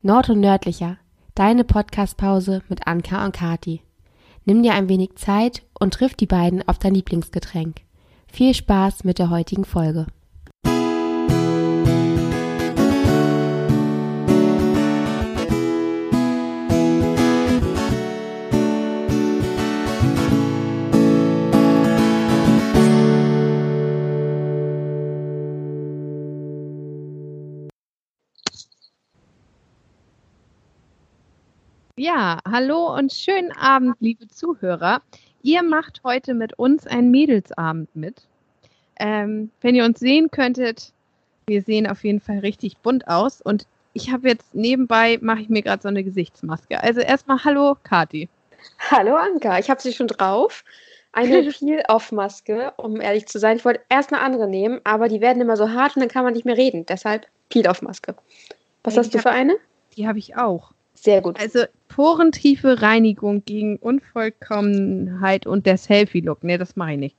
Nord und Nördlicher, deine Podcastpause mit Anka und Kati. Nimm dir ein wenig Zeit und triff die beiden auf dein Lieblingsgetränk. Viel Spaß mit der heutigen Folge. Ja, hallo und schönen Abend, liebe Zuhörer. Ihr macht heute mit uns einen Mädelsabend mit. Ähm, wenn ihr uns sehen könntet, wir sehen auf jeden Fall richtig bunt aus und ich habe jetzt nebenbei, mache ich mir gerade so eine Gesichtsmaske. Also erstmal hallo, Kati. Hallo, Anka. Ich habe sie schon drauf. Eine Peel-Off-Maske, um ehrlich zu sein. Ich wollte erst eine andere nehmen, aber die werden immer so hart und dann kann man nicht mehr reden. Deshalb Peel-Off-Maske. Was Ja, hast ich du für hab- eine? Die habe ich auch. Sehr gut. Also porentiefe Reinigung gegen Unvollkommenheit und der Selfie-Look. Ne, das mache ich nicht.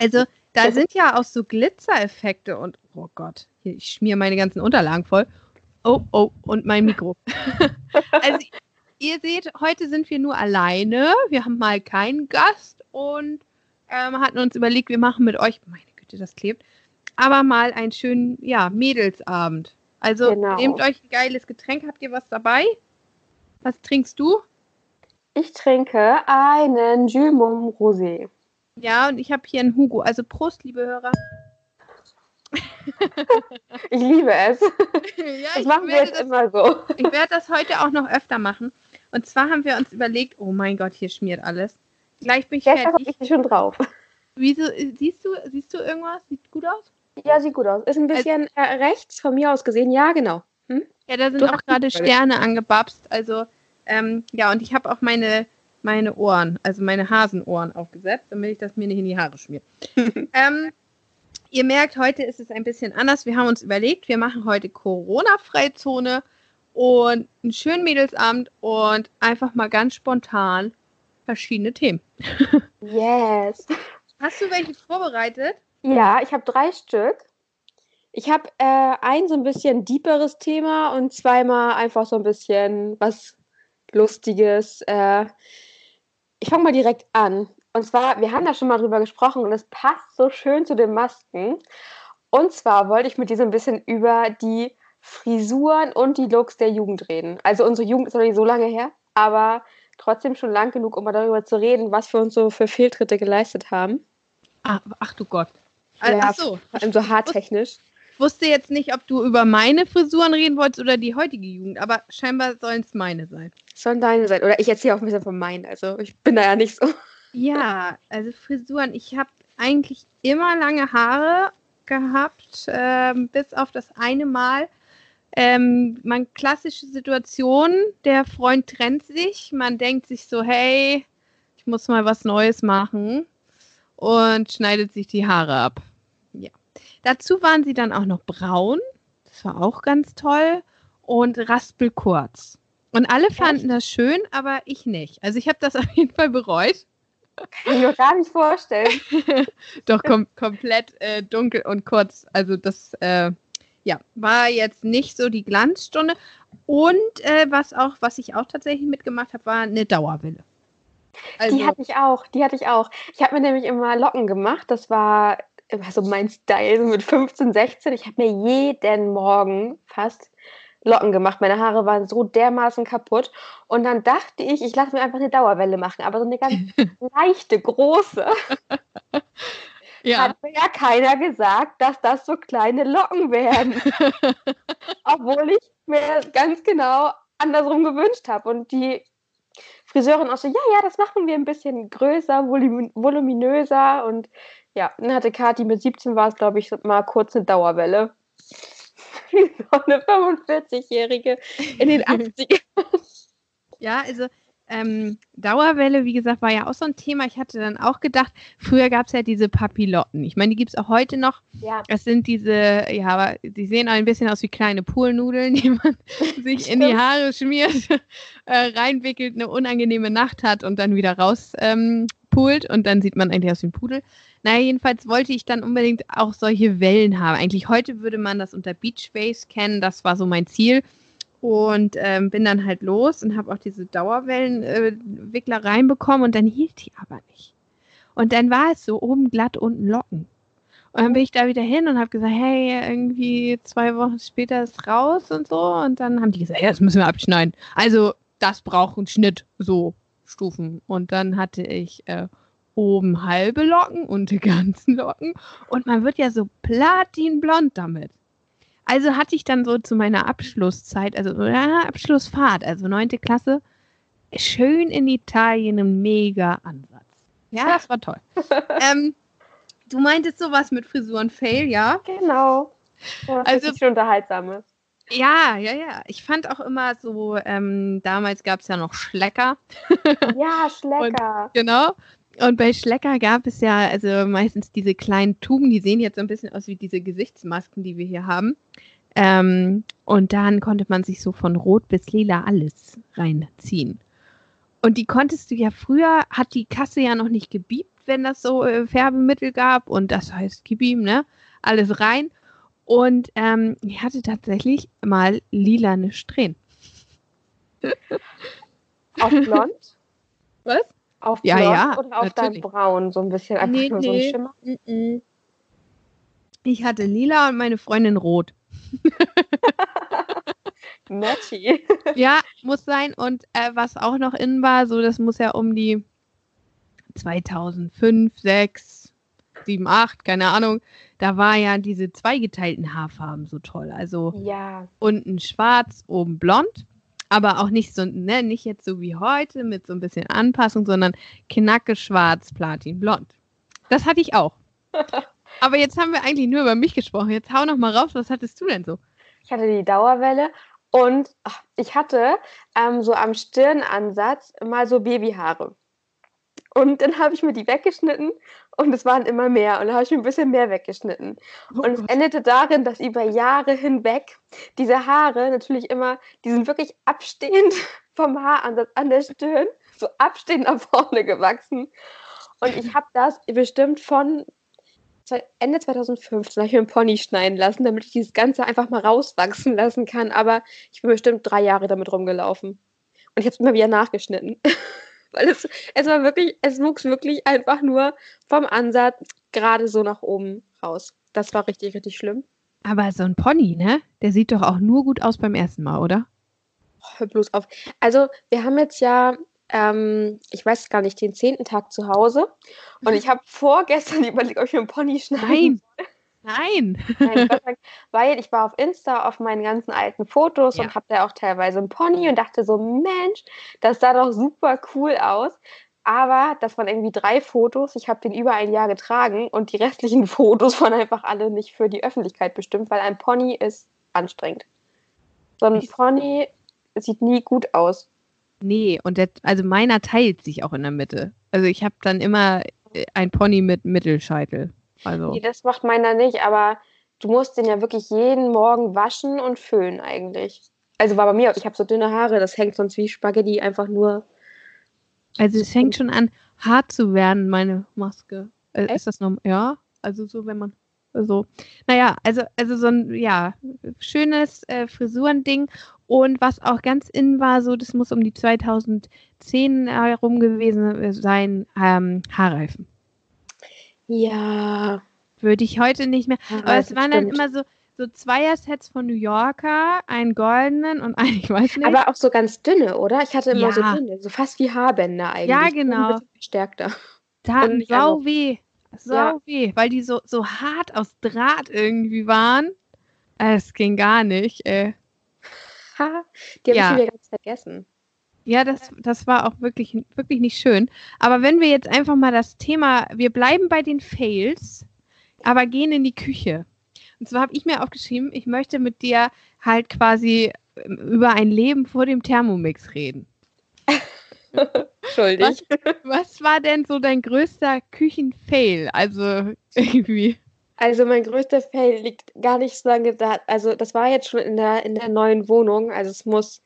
Also da sind ja auch so Glitzereffekte und oh Gott, hier, ich schmier meine ganzen Unterlagen voll. Oh, oh, und mein Mikro. also ihr seht, heute sind wir nur alleine. Wir haben mal keinen Gast und ähm, hatten uns überlegt, wir machen mit euch, meine Güte, das klebt, aber mal einen schönen, ja, Mädelsabend. Also Genau. nehmt euch ein geiles Getränk. Habt ihr was dabei? Was trinkst du? Ich trinke einen Jumum Rosé. Ja, und ich habe hier einen Hugo. Also Prost, liebe Hörer. Ich liebe es. ja, Das ich machen wir jetzt das, immer so. ich werde das heute auch noch öfter machen. Und zwar haben wir uns überlegt, oh mein Gott, hier schmiert alles. Gleich bin ich habe fertig. ich schon drauf. Wieso, siehst du, siehst du irgendwas? Sieht gut aus? Ja, sieht gut aus. Ist ein bisschen äh, rechts von mir aus gesehen. Ja, genau. Hm? Ja, da sind Du auch gerade Sterne angebapst. Also, ähm, ja, und ich habe auch meine, meine Ohren, also meine Hasenohren aufgesetzt, damit ich das mir nicht in die Haare schmier. ähm, ihr merkt, heute ist es ein bisschen anders. Wir haben uns überlegt, wir machen heute Corona-Freizone und einen schönen Mädelsabend und einfach mal ganz spontan verschiedene Themen. Yes. Hast du welche vorbereitet? Ja, ich habe drei Stück. Ich habe äh, ein so ein bisschen deeperes Thema und zweimal einfach so ein bisschen was Lustiges. Äh, ich fange mal direkt an. Und zwar, wir haben da schon mal drüber gesprochen und es passt so schön zu den Masken. Und zwar wollte ich mit dir so ein bisschen über die Frisuren und die Looks der Jugend reden. Also unsere Jugend ist noch nicht so lange her, aber trotzdem schon lang genug, um mal darüber zu reden, was wir uns so für Fehltritte geleistet haben. Ah, ach du Gott. Ja, Ach so, Vor allem so haartechnisch. Ich wusste jetzt nicht, ob du über meine Frisuren reden wolltest oder die heutige Jugend, aber scheinbar sollen es meine sein. Sollen deine sein. Oder ich erzähle auch ein bisschen von meinen. Also ich bin da ja nicht so. Ja, also Frisuren. Ich habe eigentlich immer lange Haare gehabt, ähm, bis auf das eine Mal. Ähm, man klassische Situation, der Freund trennt sich, man denkt sich so, hey, ich muss mal was Neues machen und schneidet sich die Haare ab. Dazu waren sie dann auch noch braun, das war auch ganz toll und raspelkurz. Und alle fanden das schön, aber ich nicht. Also ich habe das auf jeden Fall bereut. Kann ich mir gar nicht vorstellen. Doch kom komplett äh, dunkel und kurz. Also das äh, ja, war jetzt nicht so die Glanzstunde. Und äh, was auch, was ich auch tatsächlich mitgemacht habe, war eine Dauerwelle. Also, Die hatte ich auch. Die hatte ich auch. Ich habe mir nämlich immer Locken gemacht. Das war immer so mein Style, so mit 15, 16. Ich habe mir jeden Morgen fast Locken gemacht. Meine Haare waren so dermaßen kaputt. Und dann dachte ich, ich lasse mir einfach eine Dauerwelle machen. Aber so eine ganz leichte, große. ja, Hat mir ja keiner gesagt, dass das so kleine Locken werden. Obwohl ich mir ganz genau andersrum gewünscht habe. Und die Friseurin auch so, ja, ja, das machen wir ein bisschen größer, volum voluminöser. Und ja, dann hatte Kathi mit 17 war es, glaube ich, mal kurz eine Dauerwelle. Wie so eine 45-Jährige in den 80ern. ja, also ähm, Dauerwelle, wie gesagt, war ja auch so ein Thema. Ich hatte dann auch gedacht, früher gab es ja diese Papillotten. Ich meine, die gibt es auch heute noch. Ja, Das sind diese, ja, aber die sehen auch ein bisschen aus wie kleine Poolnudeln, die man sich in die. Haare schmiert, äh, reinwickelt, eine unangenehme Nacht hat und dann wieder raus ähm, pult und dann sieht man eigentlich aus wie ein Pudel. Naja, jedenfalls wollte ich dann unbedingt auch solche Wellen haben. Eigentlich heute würde man das unter Beach Waves kennen, das war so mein Ziel. Und ähm, bin dann halt los und habe auch diese Dauerwellenwickler äh, reinbekommen und dann hielt die aber nicht. Und dann war es so oben glatt, unten locken. Und dann bin ich da wieder hin und habe gesagt, hey, irgendwie zwei Wochen später ist raus und so. Und dann haben die gesagt, ja, das müssen wir abschneiden. Also das braucht einen Schnitt, so Stufen. Und dann hatte ich äh, oben halbe Locken und die ganzen Locken. Und man wird ja so platinblond damit. Also hatte ich dann so zu meiner Abschlusszeit, also ja, Abschlussfahrt, also neunte Klasse, schön in Italien einen mega Ansatz. Ja, das war toll. ähm, du meintest sowas mit Frisuren-Fail, ja? Genau. Ja, das also schon unterhaltsames. Ja, ja, ja. Ich fand auch immer so, ähm, damals gab es ja noch Schlecker. Ja, Schlecker. Und, genau. Und bei Schlecker gab es ja also meistens diese kleinen Tuben, die sehen jetzt so ein bisschen aus wie diese Gesichtsmasken, die wir hier haben. Ähm, und dann konnte man sich so von rot bis lila alles reinziehen. Und die konntest du ja früher, hat die Kasse ja noch nicht gebiebt, wenn das so äh, Färbemittel gab. Und das heißt, gib ihm, ne? Alles rein. Und ähm, ich hatte tatsächlich mal lilane Strähnen. Auf blond? Was? Auf blond ja, ja, oder auf dein braun? So ein bisschen einfach nee, nur so ein Schimmer? Ich hatte lila und meine Freundin rot. Matchy. ja, muss sein. Und äh, was auch noch in war, so das muss ja um die 2005, 6, 7, 8, keine Ahnung. Da war ja diese zweigeteilten Haarfarben so toll. Also ja. unten schwarz, oben blond. Aber auch nicht so, ne, nicht jetzt so wie heute mit so ein bisschen Anpassung, sondern knacke schwarz, platin, blond. Das hatte ich auch. Aber jetzt haben wir eigentlich nur über mich gesprochen. Jetzt hau noch mal raus, was hattest du denn so? Ich hatte die Dauerwelle und ach, ich hatte ähm, so am Stirnansatz mal so Babyhaare. Und dann habe ich mir die weggeschnitten und es waren immer mehr. Und dann habe ich mir ein bisschen mehr weggeschnitten. Oh und es endete darin, dass über Jahre hinweg diese Haare natürlich immer, die sind wirklich abstehend vom Haaransatz an der Stirn, so abstehend nach vorne gewachsen. Und ich habe das bestimmt von Ende 2015 habe ich mir einen Pony schneiden lassen, damit ich dieses Ganze einfach mal rauswachsen lassen kann. Aber ich bin bestimmt drei Jahre damit rumgelaufen. Und ich habe es immer wieder nachgeschnitten. Weil es, es war wirklich, es wuchs wirklich einfach nur vom Ansatz gerade so nach oben raus. Das war richtig, richtig schlimm. Aber so ein Pony, ne? Der sieht doch auch nur gut aus beim ersten Mal, oder? hör bloß auf. Also, wir haben jetzt ja ähm, ich weiß gar nicht, den zehnten Tag zu Hause. Und ich habe vorgestern überlegt, ob ich mir einen Pony schneiden Nein. Nein. Nein weil ich war auf Insta auf meinen ganzen alten Fotos ja. und habe da auch teilweise einen Pony und dachte so, Mensch, das sah doch super cool aus. Aber das waren irgendwie drei Fotos. Ich habe den über ein Jahr getragen und die restlichen Fotos waren einfach alle nicht für die Öffentlichkeit bestimmt, weil ein Pony ist anstrengend. So ein Pony sieht nie gut aus. Nee, und der, also meiner teilt sich auch in der Mitte. Also ich habe dann immer äh, ein Pony mit Mittelscheitel. Also. Nee, das macht meiner nicht, aber du musst den ja wirklich jeden Morgen waschen und föhnen eigentlich. Also war bei mir, ich habe so dünne Haare, das hängt sonst wie Spaghetti einfach nur. Also es fängt schon an, hart zu werden, meine Maske. Äh, ist das noch? Ja, also so, wenn man so. Naja, also, also so ein, ja, schönes äh, Frisurending und was auch ganz in war, so, das muss um die 2010 herum gewesen sein, ähm, Haarreifen. Ja. Würde ich heute nicht mehr. Ja, aber es waren stimmt. dann immer so, so Zweier-Sets von New Yorker, einen goldenen und einen, ich weiß nicht. Aber auch so ganz dünne, oder? Ich hatte immer ja. so dünne, so fast wie Haarbänder eigentlich. Ja, genau. Stärkter. Taten sau also, weh. Sau ja. weh, weil die so, so hart aus Draht irgendwie waren. Es ging gar nicht, ey die habe ja. ich wieder ganz vergessen. Ja, das, das war auch wirklich, wirklich nicht schön. Aber wenn wir jetzt einfach mal das Thema, wir bleiben bei den Fails, aber gehen in die Küche. Und zwar habe ich mir aufgeschrieben, ich möchte mit dir halt quasi ähm, über ein Leben vor dem Thermomix reden. Entschuldig. Was, was war denn so dein größter Küchenfail? Also irgendwie. Also mein größter Fail liegt gar nicht so lange da. Also das war jetzt schon in der, in der neuen Wohnung. Also es muss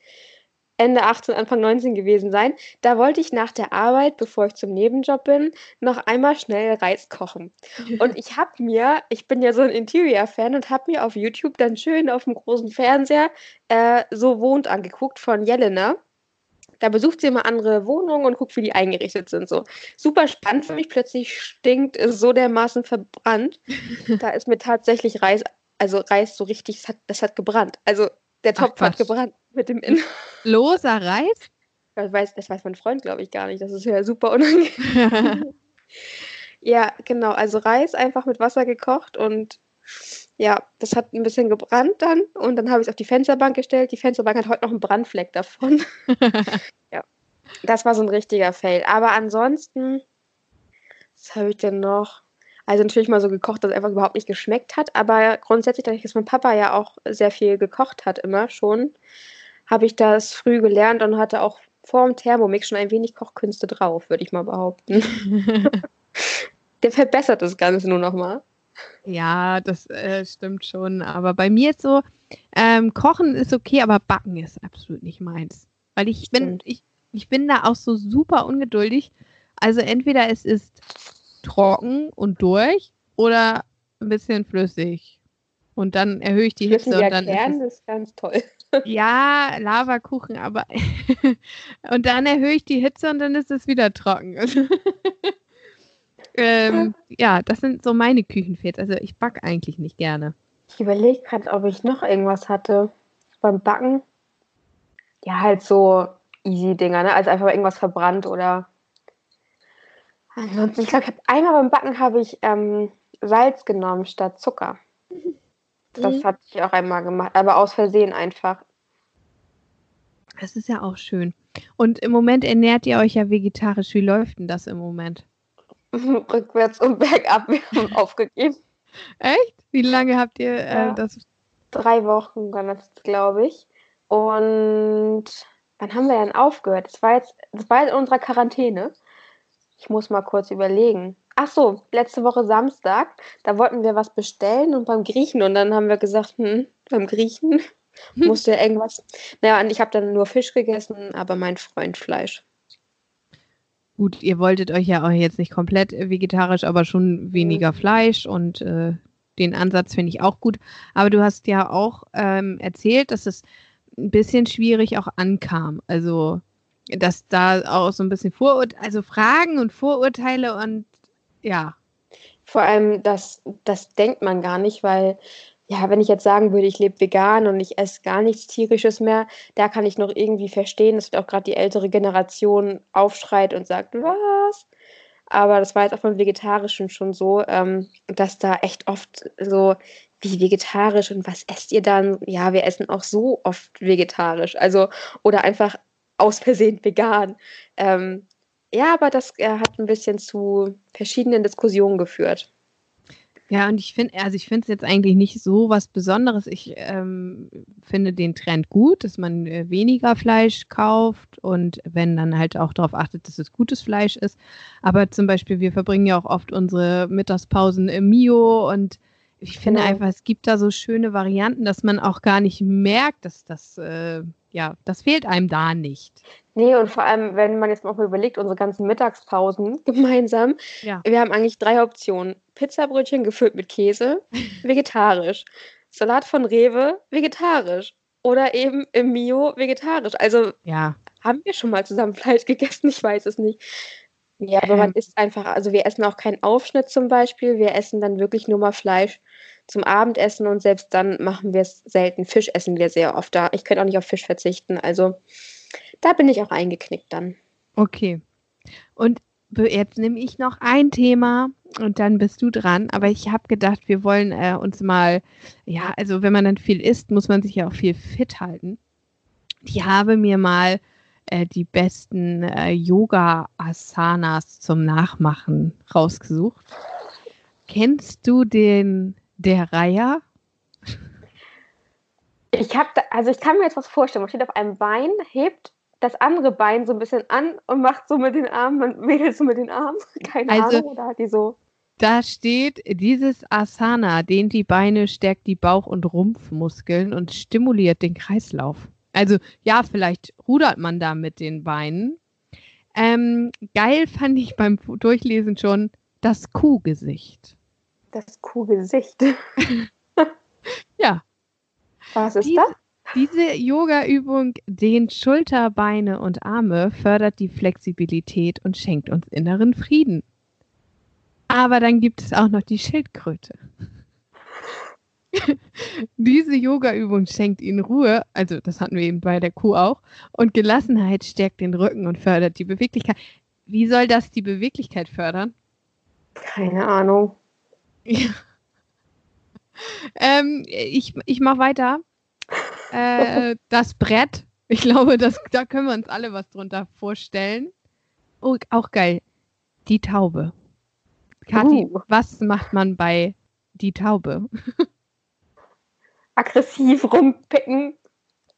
Ende 18, Anfang 19 gewesen sein. Da wollte ich nach der Arbeit, bevor ich zum Nebenjob bin, noch einmal schnell Reis kochen. Und ich habe mir, ich bin ja so ein Interior-Fan und habe mir auf YouTube dann schön auf dem großen Fernseher äh, so wohnt angeguckt von Jelena. Da besucht sie immer andere Wohnungen und guckt, wie die eingerichtet sind. So super spannend für mich. Plötzlich stinkt es so dermaßen verbrannt. da ist mir tatsächlich Reis, also Reis so richtig, das hat, das hat gebrannt. Also der Topf Ach, hat gebrannt mit dem Innen. Loser Reis? Das weiß, das weiß mein Freund, glaube ich, gar nicht. Das ist ja super unangenehm. ja, genau. Also Reis einfach mit Wasser gekocht und ja, das hat ein bisschen gebrannt dann und dann habe ich es auf die Fensterbank gestellt. Die Fensterbank hat heute noch einen Brandfleck davon. ja, das war so ein richtiger Fail. Aber ansonsten, was habe ich denn noch? Also natürlich mal so gekocht, dass es einfach überhaupt nicht geschmeckt hat. Aber grundsätzlich, dadurch, dass mein Papa ja auch sehr viel gekocht hat, immer schon, habe ich das früh gelernt und hatte auch vor dem Thermomix schon ein wenig Kochkünste drauf, würde ich mal behaupten. Der verbessert das Ganze nur noch mal. Ja, das äh, stimmt schon. Aber bei mir ist so, ähm, Kochen ist okay, aber Backen ist absolut nicht meins. Weil ich bin, ich, ich bin da auch so super ungeduldig. Also entweder es ist trocken und durch oder ein bisschen flüssig. Und dann erhöhe ich die Hitze und dann Kern ist, ist ganz toll. Ja, Lavakuchen, aber und dann erhöhe ich die Hitze und dann ist es wieder trocken. ähm, ja, das sind so meine Küchenfehls. Also ich backe eigentlich nicht gerne. Ich überlege gerade, ob ich noch irgendwas hatte beim Backen. Ja, halt so easy Dinger, ne? Also einfach irgendwas verbrannt oder Ansonsten, ich glaube, ich habe einmal beim Backen habe ich ähm, Salz genommen statt Zucker. Das mhm. hatte ich auch einmal gemacht, aber aus Versehen einfach. Das ist ja auch schön. Und im Moment ernährt ihr euch ja vegetarisch. Wie läuft denn das im Moment? Rückwärts und bergab. Wir haben aufgegeben. Echt? Wie lange habt ihr äh, ja. das? Drei Wochen war das, glaube ich. Und wann haben wir dann aufgehört? Das war jetzt, das war jetzt in unserer Quarantäne. Ich muss mal kurz überlegen. Ach so, letzte Woche Samstag, da wollten wir was bestellen und beim Griechen und dann haben wir gesagt, hm, beim Griechen musste irgendwas. Naja, und ich habe dann nur Fisch gegessen, aber mein Freund Fleisch. Gut, ihr wolltet euch ja auch jetzt nicht komplett vegetarisch, aber schon weniger mhm. Fleisch und äh, den Ansatz finde ich auch gut. Aber du hast ja auch ähm, erzählt, dass es ein bisschen schwierig auch ankam. Also dass da auch so ein bisschen Vorurteile, also Fragen und Vorurteile und ja. Vor allem, das, das denkt man gar nicht, weil, ja, wenn ich jetzt sagen würde, ich lebe vegan und ich esse gar nichts Tierisches mehr, da kann ich noch irgendwie verstehen, dass auch gerade die ältere Generation aufschreit und sagt, was? Aber das war jetzt auch beim Vegetarischen schon so, ähm, dass da echt oft so, wie vegetarisch und was esst ihr dann? Ja, wir essen auch so oft vegetarisch. Also, oder einfach aus Versehen vegan. Ähm, ja, aber das äh, hat ein bisschen zu verschiedenen Diskussionen geführt. Ja, und ich finde, also ich finde es jetzt eigentlich nicht so was Besonderes. Ich ähm, finde den Trend gut, dass man äh, weniger Fleisch kauft und wenn dann halt auch darauf achtet, dass es gutes Fleisch ist. Aber zum Beispiel, wir verbringen ja auch oft unsere Mittagspausen im Mio und ich finde genau. einfach, es gibt da so schöne Varianten, dass man auch gar nicht merkt, dass das äh, ja, das fehlt einem da nicht. Nee, und vor allem, wenn man jetzt mal überlegt, unsere ganzen Mittagspausen gemeinsam, ja. wir haben eigentlich drei Optionen. Pizzabrötchen gefüllt mit Käse, vegetarisch. Salat von Rewe, vegetarisch. Oder eben im Mio, vegetarisch. Also ja. haben wir schon mal zusammen Fleisch gegessen? Ich weiß es nicht. Ja, aber ähm. man isst einfach, also wir essen auch keinen Aufschnitt zum Beispiel. Wir essen dann wirklich nur mal Fleisch zum Abendessen und selbst dann machen wir es selten. Fisch essen wir sehr oft da. Ich könnte auch nicht auf Fisch verzichten. Also da bin ich auch eingeknickt dann. Okay. Und jetzt nehme ich noch ein Thema und dann bist du dran. Aber ich habe gedacht, wir wollen äh, uns mal, ja, also wenn man dann viel isst, muss man sich ja auch viel fit halten. Ich habe mir mal äh, die besten äh, Yoga-Asanas zum Nachmachen rausgesucht. Kennst du den der Reiher? Ich habe, also ich kann mir jetzt was vorstellen. Man steht auf einem Bein, hebt das andere Bein so ein bisschen an und macht so mit den Armen, man wedelt so mit den Armen. Keine also, Ahnung, oder hat die so. Da steht, dieses Asana dehnt die Beine, stärkt die Bauch- und Rumpfmuskeln und stimuliert den Kreislauf. Also ja, vielleicht rudert man da mit den Beinen. Ähm, geil fand ich beim Durchlesen schon das Kuhgesicht. Das Kuhgesicht. ja. Was ist diese, das? Diese Yoga-Übung dehnt Schulter, Beine und Arme, fördert die Flexibilität und schenkt uns inneren Frieden. Aber dann gibt es auch noch die Schildkröte. Diese Yoga-Übung schenkt ihnen Ruhe, also das hatten wir eben bei der Kuh auch, und Gelassenheit stärkt den Rücken und fördert die Beweglichkeit. Wie soll das die Beweglichkeit fördern? Keine Ahnung. Ja. Ähm, ich ich mache weiter. Äh, das Brett. Ich glaube, das, da können wir uns alle was drunter vorstellen. Oh, auch geil. Die Taube. Kathi, uh. was macht man bei die Taube? Aggressiv rumpicken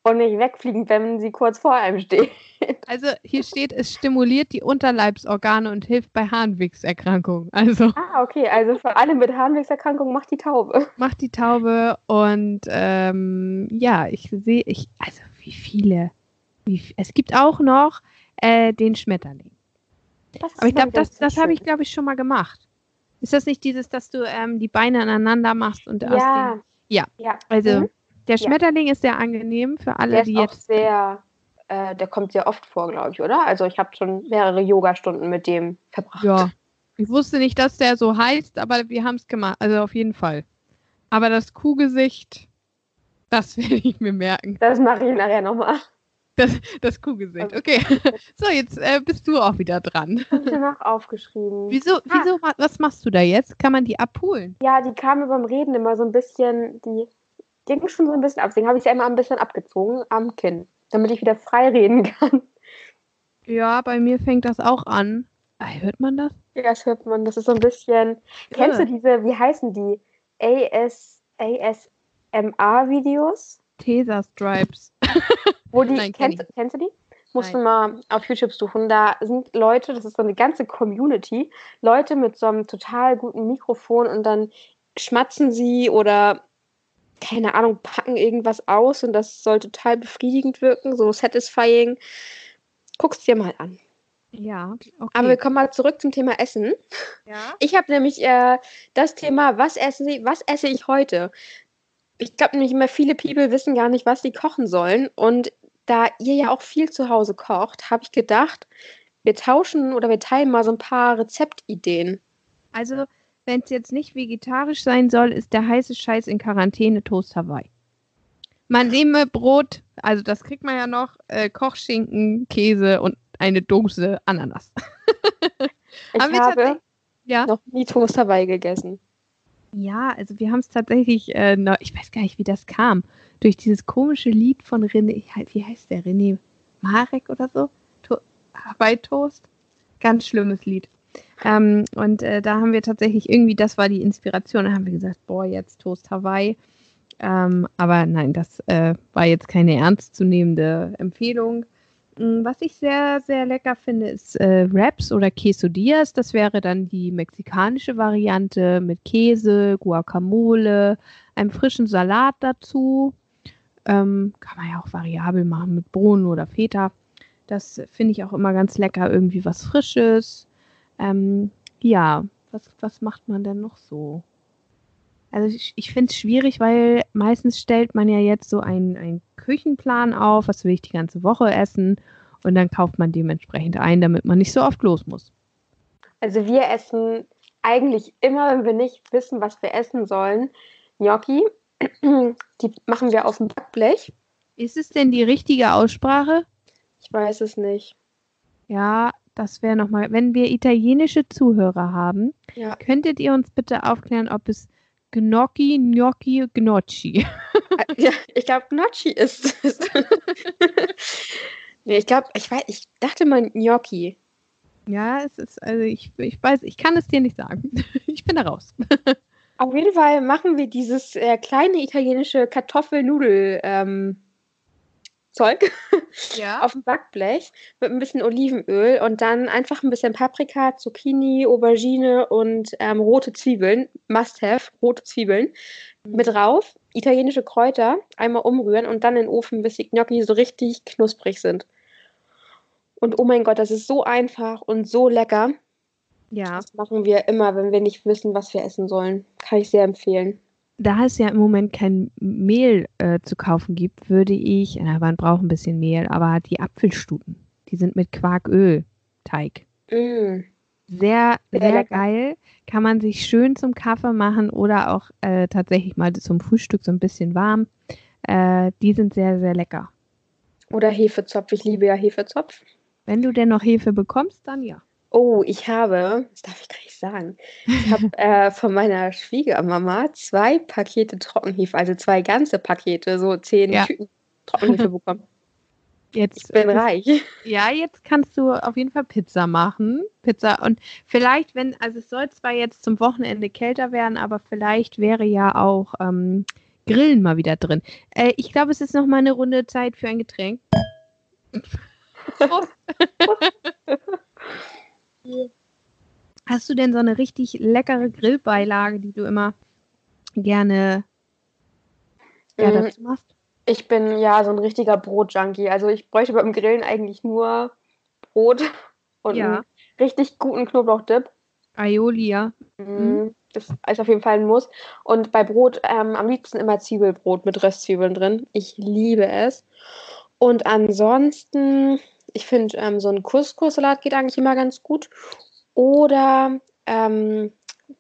und nicht wegfliegen, wenn sie kurz vor einem steht. Also hier steht, es stimuliert die Unterleibsorgane und hilft bei Harnwegserkrankungen. Also, ah, okay, also für alle mit Harnwegserkrankungen macht die Taube. Macht die Taube und ähm, ja, ich sehe, ich, also wie viele, wie, es gibt auch noch äh, den Schmetterling. Aber ich glaube, das, das habe ich, glaube ich, schon mal gemacht. Ist das nicht dieses, dass du ähm, die Beine aneinander machst und ja. aus dem, ja. ja, also mhm. Der Schmetterling ja. ist sehr angenehm für alle, der die jetzt sehr äh, der kommt sehr oft vor, glaube ich, oder? Also ich habe schon mehrere Yoga-Stunden mit dem verbracht. Ja. Ich wusste nicht, dass der so heißt, aber wir haben es gemacht. Also auf jeden Fall. Aber das Kuhgesicht, das werde ich mir merken. Das mache ich nachher nochmal. Das, das Kuhgesicht, okay. So, jetzt äh, bist du auch wieder dran. Habe ich danach aufgeschrieben. Wieso, ah. wieso, was machst du da jetzt? Kann man die abholen? Ja, die kamen beim Reden immer so ein bisschen, die ging schon so ein bisschen ab. Deswegen habe ich sie immer ein bisschen abgezogen am Kinn damit ich wieder frei reden kann. Ja, bei mir fängt das auch an. Ah, hört man das? Ja, das hört man. Das ist so ein bisschen. Ja. Kennst du diese, wie heißen die? AS, ASMR-Videos? Tesa Stripes. Wo die, Nein, kennst, kenn kennst du die? Musst du mal auf YouTube suchen. Da sind Leute, das ist so eine ganze Community, Leute mit so einem total guten Mikrofon und dann schmatzen sie oder keine Ahnung, packen irgendwas aus und das soll total befriedigend wirken, so satisfying. Guck's dir mal an. Ja, okay. Aber wir kommen mal zurück zum Thema Essen. Ja. Ich habe nämlich äh, das Thema, was esse, was esse ich heute? Ich glaube nämlich immer, viele People wissen gar nicht, was sie kochen sollen. Und da ihr ja auch viel zu Hause kocht, habe ich gedacht, wir tauschen oder wir teilen mal so ein paar Rezeptideen. Also wenn es jetzt nicht vegetarisch sein soll, ist der heiße Scheiß in Quarantäne Toast Hawaii. Man nehme Brot, also das kriegt man ja noch, äh, Kochschinken, Käse und eine Dose Ananas. ich habe ja? noch nie Toast Hawaii gegessen. Ja, also wir haben es tatsächlich, äh, noch, ich weiß gar nicht, wie das kam, durch dieses komische Lied von René, wie heißt der, René Marek oder so? To Hawaii Toast? Ganz schlimmes Lied. Ähm, und äh, da haben wir tatsächlich irgendwie, das war die Inspiration, da haben wir gesagt, boah, jetzt Toast Hawaii. Ähm, aber nein, das äh, war jetzt keine ernstzunehmende Empfehlung. Mm, was ich sehr, sehr lecker finde, ist äh, Wraps oder Quesadillas. Das wäre dann die mexikanische Variante mit Käse, Guacamole, einem frischen Salat dazu. Ähm, kann man ja auch variabel machen mit Bohnen oder Feta. Das finde ich auch immer ganz lecker. Irgendwie was Frisches. Ähm, ja, was, was macht man denn noch so? Also ich, ich finde es schwierig, weil meistens stellt man ja jetzt so einen, einen Küchenplan auf, was will ich die ganze Woche essen und dann kauft man dementsprechend ein, damit man nicht so oft los muss. Also wir essen eigentlich immer, wenn wir nicht wissen, was wir essen sollen, Gnocchi. Die machen wir auf dem Backblech. Ist es denn die richtige Aussprache? Ich weiß es nicht. Ja, das wäre nochmal, wenn wir italienische Zuhörer haben, ja. könntet ihr uns bitte aufklären, ob es Gnocchi, Gnocchi, Gnocchi. Äh, ja, ich glaube, Gnocchi ist es. nee, ich glaube, ich weiß, ich dachte mal Gnocchi. Ja, es ist, also ich, ich weiß, ich kann es dir nicht sagen. Ich bin da raus. Auf jeden Fall machen wir dieses äh, kleine italienische Kartoffelnudel ähm, Zeug ja. auf dem Backblech mit ein bisschen Olivenöl und dann einfach ein bisschen Paprika, Zucchini, Aubergine und ähm, rote Zwiebeln, must have, rote Zwiebeln mhm. mit drauf. italienische Kräuter einmal umrühren und dann in den Ofen, bis die Gnocchi so richtig knusprig sind. Und oh mein Gott, das ist so einfach und so lecker. Ja. Das machen wir immer, wenn wir nicht wissen, was wir essen sollen. Kann ich sehr empfehlen. Da es ja im Moment kein Mehl äh, zu kaufen gibt, würde ich, na, man braucht ein bisschen Mehl, aber die Apfelstuten, die sind mit Quarkölteig. Mm. Sehr, Sehr sehr, geil. Kann man sich schön zum Kaffee machen oder auch äh, tatsächlich mal zum Frühstück so ein bisschen warm. Äh, die sind sehr, sehr lecker. Oder Hefezopf. Ich liebe ja Hefezopf. Wenn du denn noch Hefe bekommst, dann ja. Oh, ich habe, das darf ich gar nicht sagen, ich habe äh, von meiner Schwiegermama zwei Pakete Trockenhefe, also zwei ganze Pakete, so zehn Ja. Tüten Trockenhefe bekommen. Jetzt Ich bin reich. Ja, jetzt kannst du auf jeden Fall Pizza machen. Pizza und vielleicht, wenn, also es soll zwar jetzt zum Wochenende kälter werden, aber vielleicht wäre ja auch ähm, Grillen mal wieder drin. Äh, ich glaube, es ist noch mal eine Runde Zeit für ein Getränk. Prost. Hast du denn so eine richtig leckere Grillbeilage, die du immer gerne ja, Mm, dazu machst? Ich bin ja so ein richtiger Brotjunkie. Also ich bräuchte beim Grillen eigentlich nur Brot und Ja. einen richtig guten Knoblauchdip. Aioli, ja. Mm, Das ist auf jeden Fall ein Muss. Und bei Brot ähm, am liebsten immer Zwiebelbrot mit Röstzwiebeln drin. Ich liebe es. Und ansonsten, ich finde, ähm, so ein Couscous-Salat geht eigentlich immer ganz gut. Oder ähm,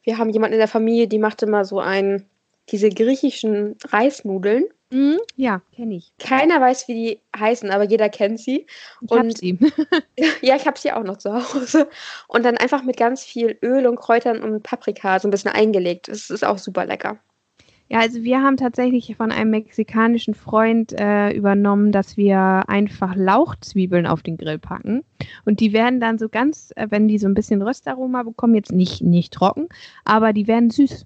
wir haben jemanden in der Familie, die macht immer so ein, diese griechischen Reisnudeln. Mhm, ja, kenne ich. Keiner weiß, wie die heißen, aber jeder kennt sie. Ich hab Und- sie. Ja, ich habe sie auch noch zu Hause. Und dann einfach mit ganz viel Öl und Kräutern und Paprika so ein bisschen eingelegt. Das ist auch super lecker. Ja, also wir haben tatsächlich von einem mexikanischen Freund äh, übernommen, dass wir einfach Lauchzwiebeln auf den Grill packen. Und die werden dann so ganz, äh, wenn die so ein bisschen Röstaroma bekommen, jetzt nicht, nicht trocken, aber die werden süß.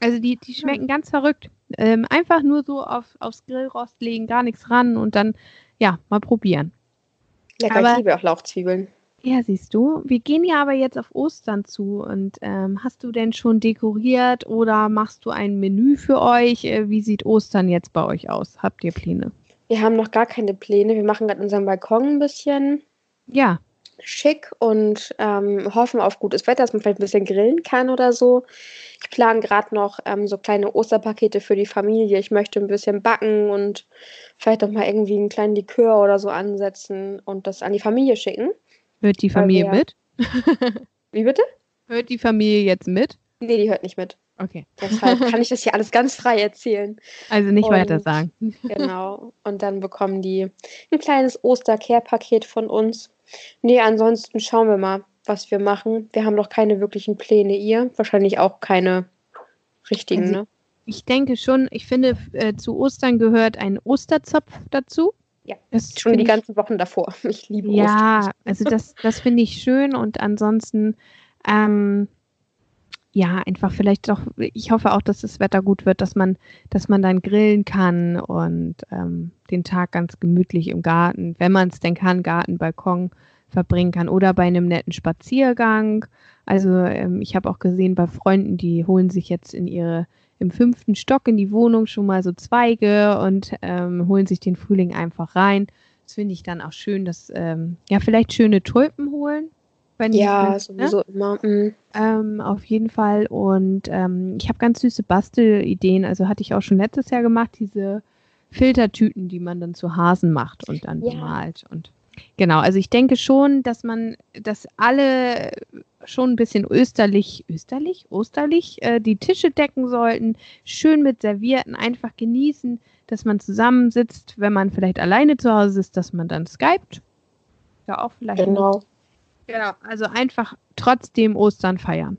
Also die, die schmecken ganz verrückt. Ähm, einfach nur so auf, aufs Grillrost legen, gar nichts ran und dann, ja, mal probieren. Lecker, Aber- ich liebe auch Lauchzwiebeln. Ja, siehst du. Wir gehen ja aber jetzt auf Ostern zu. Und ähm, hast du denn schon dekoriert oder machst du ein Menü für euch? Äh, wie sieht Ostern jetzt bei euch aus? Habt ihr Pläne? Wir haben noch gar keine Pläne. Wir machen gerade unseren Balkon ein bisschen Ja, schick und ähm, hoffen auf gutes Wetter, dass man vielleicht ein bisschen grillen kann oder so. Ich plane gerade noch ähm, so kleine Osterpakete für die Familie. Ich möchte ein bisschen backen und vielleicht auch mal irgendwie einen kleinen Likör oder so ansetzen und das an die Familie schicken. Hört die Familie mit? Wie bitte? Hört die Familie jetzt mit? Nee, die hört nicht mit. Okay. Deshalb kann ich das hier alles ganz frei erzählen. Also nicht Und- weiter sagen. Genau. Und dann bekommen die ein kleines Oster-Care-Paket von uns. Nee, ansonsten schauen wir mal, was wir machen. Wir haben noch keine wirklichen Pläne. Ihr? Wahrscheinlich auch keine richtigen, Also, ne? Ich denke schon, ich finde, äh, zu Ostern gehört ein Osterzopf dazu. Ja, das Schon die ganzen Wochen davor. Ich liebe Ostern. Ja, also das, das finde ich schön und ansonsten, ähm, ja, einfach vielleicht doch, ich hoffe auch, dass das Wetter gut wird, dass man, dass man dann grillen kann und ähm, den Tag ganz gemütlich im Garten, wenn man es denn kann, Garten, Balkon verbringen kann oder bei einem netten Spaziergang. Also ähm, ich habe auch gesehen bei Freunden, die holen sich jetzt in ihre im fünften Stock in die Wohnung schon mal so Zweige und ähm, holen sich den Frühling einfach rein. Das finde ich dann auch schön, dass ähm, ja vielleicht schöne Tulpen holen. Wenn Ja, ne? sowieso immer. mm. Ähm, auf jeden Fall. Und ähm, ich habe ganz süße Bastelideen. Also hatte ich auch schon letztes Jahr gemacht, diese Filtertüten, die man dann zu Hasen macht und dann Ja. bemalt. Und genau, also ich denke schon, dass man, dass alle schon ein bisschen österlich, österlich, osterlich äh, die Tische decken sollten, schön mit Servierten, einfach genießen, dass man zusammensitzt, wenn man vielleicht alleine zu Hause ist, dass man dann skypt. Ja, auch vielleicht. Genau. Genau, also einfach trotzdem Ostern feiern.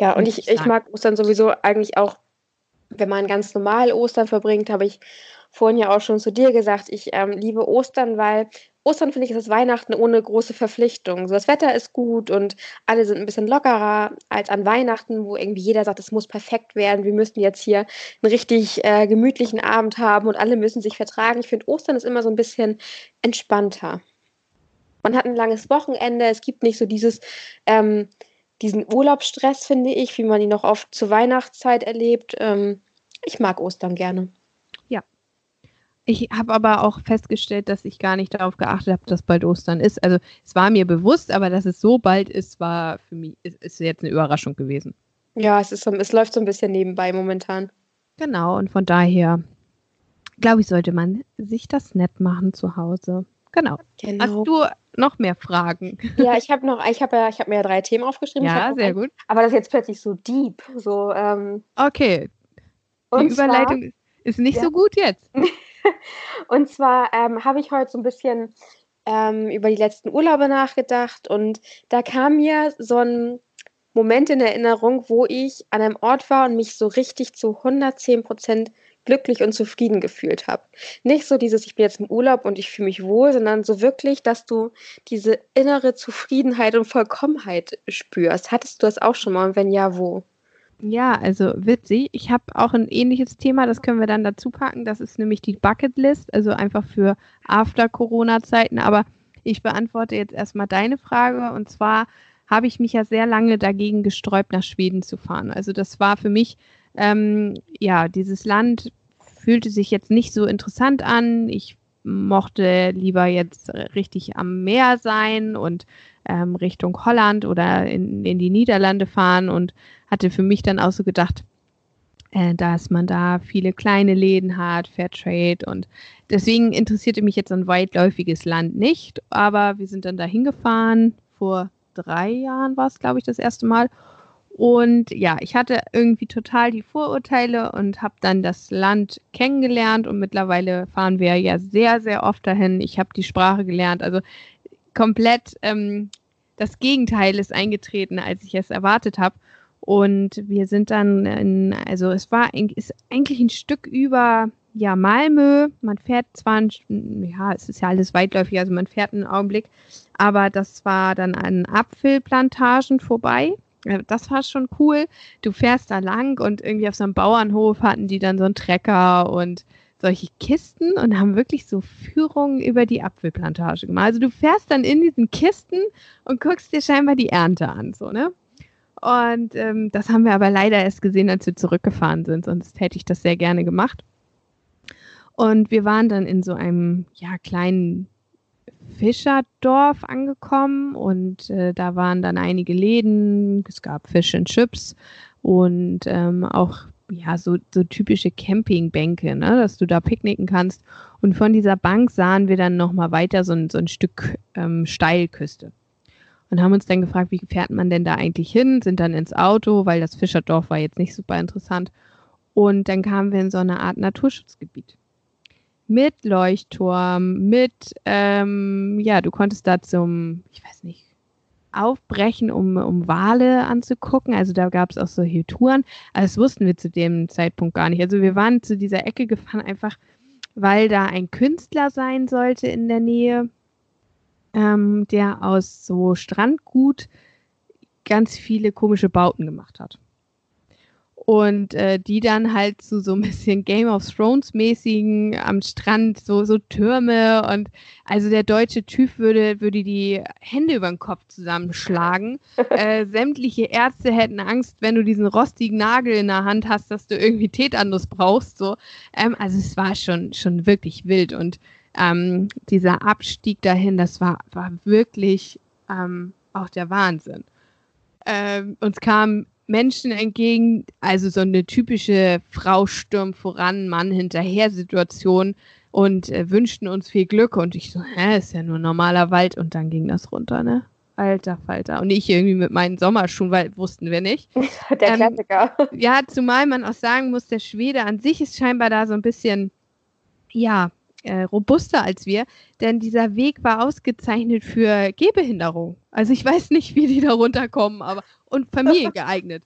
Ja, und ich, ich mag Ostern sowieso eigentlich auch, wenn man ganz normal Ostern verbringt, habe ich vorhin ja auch schon zu dir gesagt, ich ähm, liebe Ostern, weil Ostern finde ich ist das Weihnachten ohne große Verpflichtung. So, das Wetter ist gut und alle sind ein bisschen lockerer als an Weihnachten, wo irgendwie jeder sagt, es muss perfekt werden, wir müssen jetzt hier einen richtig äh, gemütlichen Abend haben und alle müssen sich vertragen. Ich finde, Ostern ist immer so ein bisschen entspannter. Man hat ein langes Wochenende, es gibt nicht so dieses, ähm, diesen Urlaubsstress, finde ich, wie man ihn noch oft zur Weihnachtszeit erlebt. Ähm, Ich mag Ostern gerne. Ich habe aber auch festgestellt, dass ich gar nicht darauf geachtet habe, dass bald Ostern ist. Also es war mir bewusst, aber dass es so bald ist, war für mich, ist, ist jetzt eine Überraschung gewesen. Ja, es, ist so, es läuft so ein bisschen nebenbei momentan. Genau, und von daher glaube ich, sollte man sich das nett machen zu Hause. Genau. genau. Hast du noch mehr Fragen? Ja, ich habe noch, ich habe ja, ich habe mir ja drei Themen aufgeschrieben. Ja, sehr gut. Aber das ist jetzt plötzlich so deep. So, ähm, okay. Die Überleitung zwar, ist nicht ja. so gut jetzt. und zwar ähm, habe ich heute so ein bisschen ähm, über die letzten Urlaube nachgedacht und da kam mir so ein Moment in Erinnerung, wo ich an einem Ort war und mich so richtig zu 110 Prozent glücklich und zufrieden gefühlt habe. Nicht so dieses, ich bin jetzt im Urlaub und ich fühle mich wohl, sondern so wirklich, dass du diese innere Zufriedenheit und Vollkommenheit spürst. Hattest du das auch schon mal und wenn ja, wo? Ja, also witzig. Ich habe auch ein ähnliches Thema, das können wir dann dazu packen. Das ist nämlich die Bucketlist, also einfach für After-Corona-Zeiten. Aber ich beantworte jetzt erstmal deine Frage und zwar habe ich mich ja sehr lange dagegen gesträubt, nach Schweden zu fahren. Also das war für mich, ähm, ja, dieses Land fühlte sich jetzt nicht so interessant an. Ich mochte lieber jetzt richtig am Meer sein und ähm, Richtung Holland oder in, in die Niederlande fahren und hatte für mich dann auch so gedacht, äh, dass man da viele kleine Läden hat, Fairtrade und deswegen interessierte mich jetzt ein weitläufiges Land nicht, aber wir sind dann da hingefahren vor drei Jahren war es, glaube ich, das erste Mal. Und ja, ich hatte irgendwie total die Vorurteile und habe dann das Land kennengelernt und mittlerweile fahren wir ja sehr, sehr oft dahin. Ich habe die Sprache gelernt. Also komplett ähm, das Gegenteil ist eingetreten, als ich es erwartet habe. Und wir sind dann, in, also es war ist eigentlich ein Stück über ja, Malmö. Man fährt zwar, ein, ja, es ist ja alles weitläufig, also man fährt einen Augenblick, aber das war dann an Apfelplantagen vorbei. Das war schon cool. Du fährst da lang und irgendwie auf so einem Bauernhof hatten die dann so einen Trecker und solche Kisten und haben wirklich so Führungen über die Apfelplantage gemacht. Also du fährst dann in diesen Kisten und guckst dir scheinbar die Ernte an, so, ne? Und ähm, das haben wir aber leider erst gesehen, als wir zurückgefahren sind, sonst hätte ich das sehr gerne gemacht. Und wir waren dann in so einem ja, kleinen Fischerdorf angekommen und äh, da waren dann einige Läden, es gab Fish and Chips und ähm, auch ja so, so typische Campingbänke, ne, dass du da picknicken kannst. Und von dieser Bank sahen wir dann nochmal weiter so ein, so ein Stück ähm, Steilküste. Und haben uns dann gefragt, wie fährt man denn da eigentlich hin? Sind dann ins Auto, weil das Fischerdorf war jetzt nicht super interessant. Und dann kamen wir in so eine Art Naturschutzgebiet mit Leuchtturm, mit, ähm, ja, du konntest da zum, ich weiß nicht, aufbrechen, um, um Wale anzugucken. Also da gab es auch solche Touren. Aber das wussten wir zu dem Zeitpunkt gar nicht. Also wir waren zu dieser Ecke gefahren, einfach weil da ein Künstler sein sollte in der Nähe, ähm, der aus so Strandgut ganz viele komische Bauten gemacht hat und äh, die dann halt zu so ein bisschen Game of Thrones mäßigen am Strand so so Türme und also der deutsche Typ würde würde die Hände über den Kopf zusammenschlagen. äh, sämtliche Ärzte hätten Angst, wenn du diesen rostigen Nagel in der Hand hast, dass du irgendwie Tetanus brauchst. So, ähm, also es war schon schon wirklich wild und ähm, dieser Abstieg dahin, das war war wirklich ähm, auch der Wahnsinn. Ähm, uns kam Menschen entgegen, also so eine typische Frau stürmt voran, Mann hinterher Situation und äh, wünschten uns viel Glück und ich so, hä, ist ja nur normaler Wald und dann ging das runter, ne? Alter Falter. Und ich irgendwie mit meinen Sommerschuhen, weil wussten wir nicht. Der ähm, Klassiker. Ja, zumal man auch sagen muss, der Schwede an sich ist scheinbar da so ein bisschen, ja, äh, robuster als wir, denn dieser Weg war ausgezeichnet für Gehbehinderung. Also ich weiß nicht, wie die da runterkommen, aber und Familie geeignet.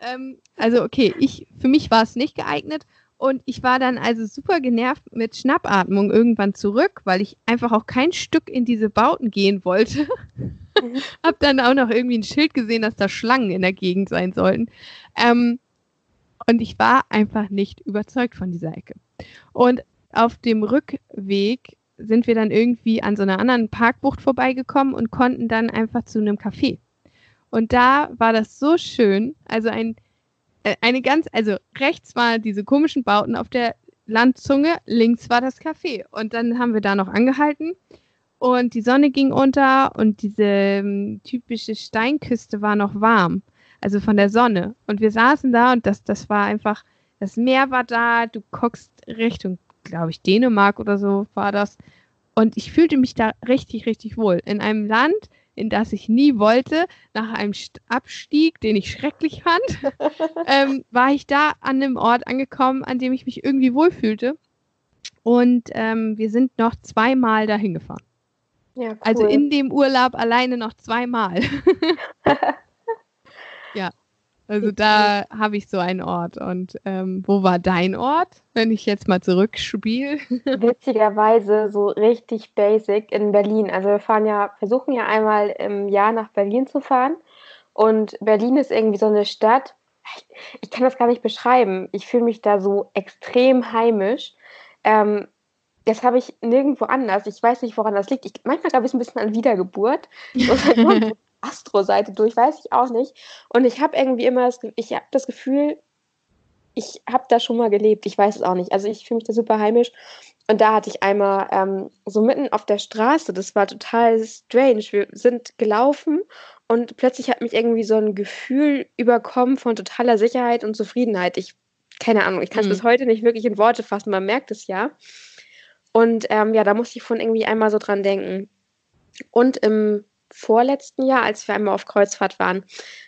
ähm, also okay, ich für mich war es nicht geeignet und ich war dann also super genervt mit Schnappatmung irgendwann zurück, weil ich einfach auch kein Stück in diese Bauten gehen wollte. Hab dann auch noch irgendwie ein Schild gesehen, dass da Schlangen in der Gegend sein sollten. Ähm, und ich war einfach nicht überzeugt von dieser Ecke. Und auf dem Rückweg sind wir dann irgendwie an so einer anderen Parkbucht vorbeigekommen und konnten dann einfach zu einem Café. Und da war das so schön, also ein äh, eine ganz, also rechts waren diese komischen Bauten auf der Landzunge, links war das Café. Und dann haben wir da noch angehalten und die Sonne ging unter und diese ähm, typische Steinküste war noch warm, also von der Sonne. Und wir saßen da und das, das war einfach, das Meer war da, du guckst Richtung, glaube ich, Dänemark oder so war das. Und ich fühlte mich da richtig, richtig wohl. In einem Land, in das ich nie wollte, nach einem Abstieg, den ich schrecklich fand, ähm, war ich da an einem Ort angekommen, an dem ich mich irgendwie wohlfühlte. Und ähm, wir sind noch zweimal dahin gefahren. Ja, cool. Also in dem Urlaub alleine noch zweimal. ja. Also da habe ich so einen Ort. Und ähm, wo war dein Ort, wenn ich jetzt mal zurückspiele? Witzigerweise so richtig basic in Berlin. Also wir fahren ja, versuchen ja einmal im Jahr nach Berlin zu fahren. Und Berlin ist irgendwie so eine Stadt. Ich kann das gar nicht beschreiben. Ich fühle mich da so extrem heimisch. Ähm, das habe ich nirgendwo anders. Ich weiß nicht, woran das liegt. Ich, manchmal glaube ich ein bisschen an Wiedergeburt. Astro-Seite durch, weiß ich auch nicht. Und ich habe irgendwie immer das, ich habe das Gefühl, ich habe da schon mal gelebt. Ich weiß es auch nicht. Also ich fühle mich da super heimisch. Und da hatte ich einmal ähm, so mitten auf der Straße, das war total strange. Wir sind gelaufen und plötzlich hat mich irgendwie so ein Gefühl überkommen von totaler Sicherheit und Zufriedenheit. Ich, keine Ahnung, ich kann es mhm. bis heute nicht wirklich in Worte fassen, man merkt es ja. Und ähm, ja, da musste ich von irgendwie einmal so dran denken. Und im vorletzten Jahr, als wir einmal auf Kreuzfahrt waren,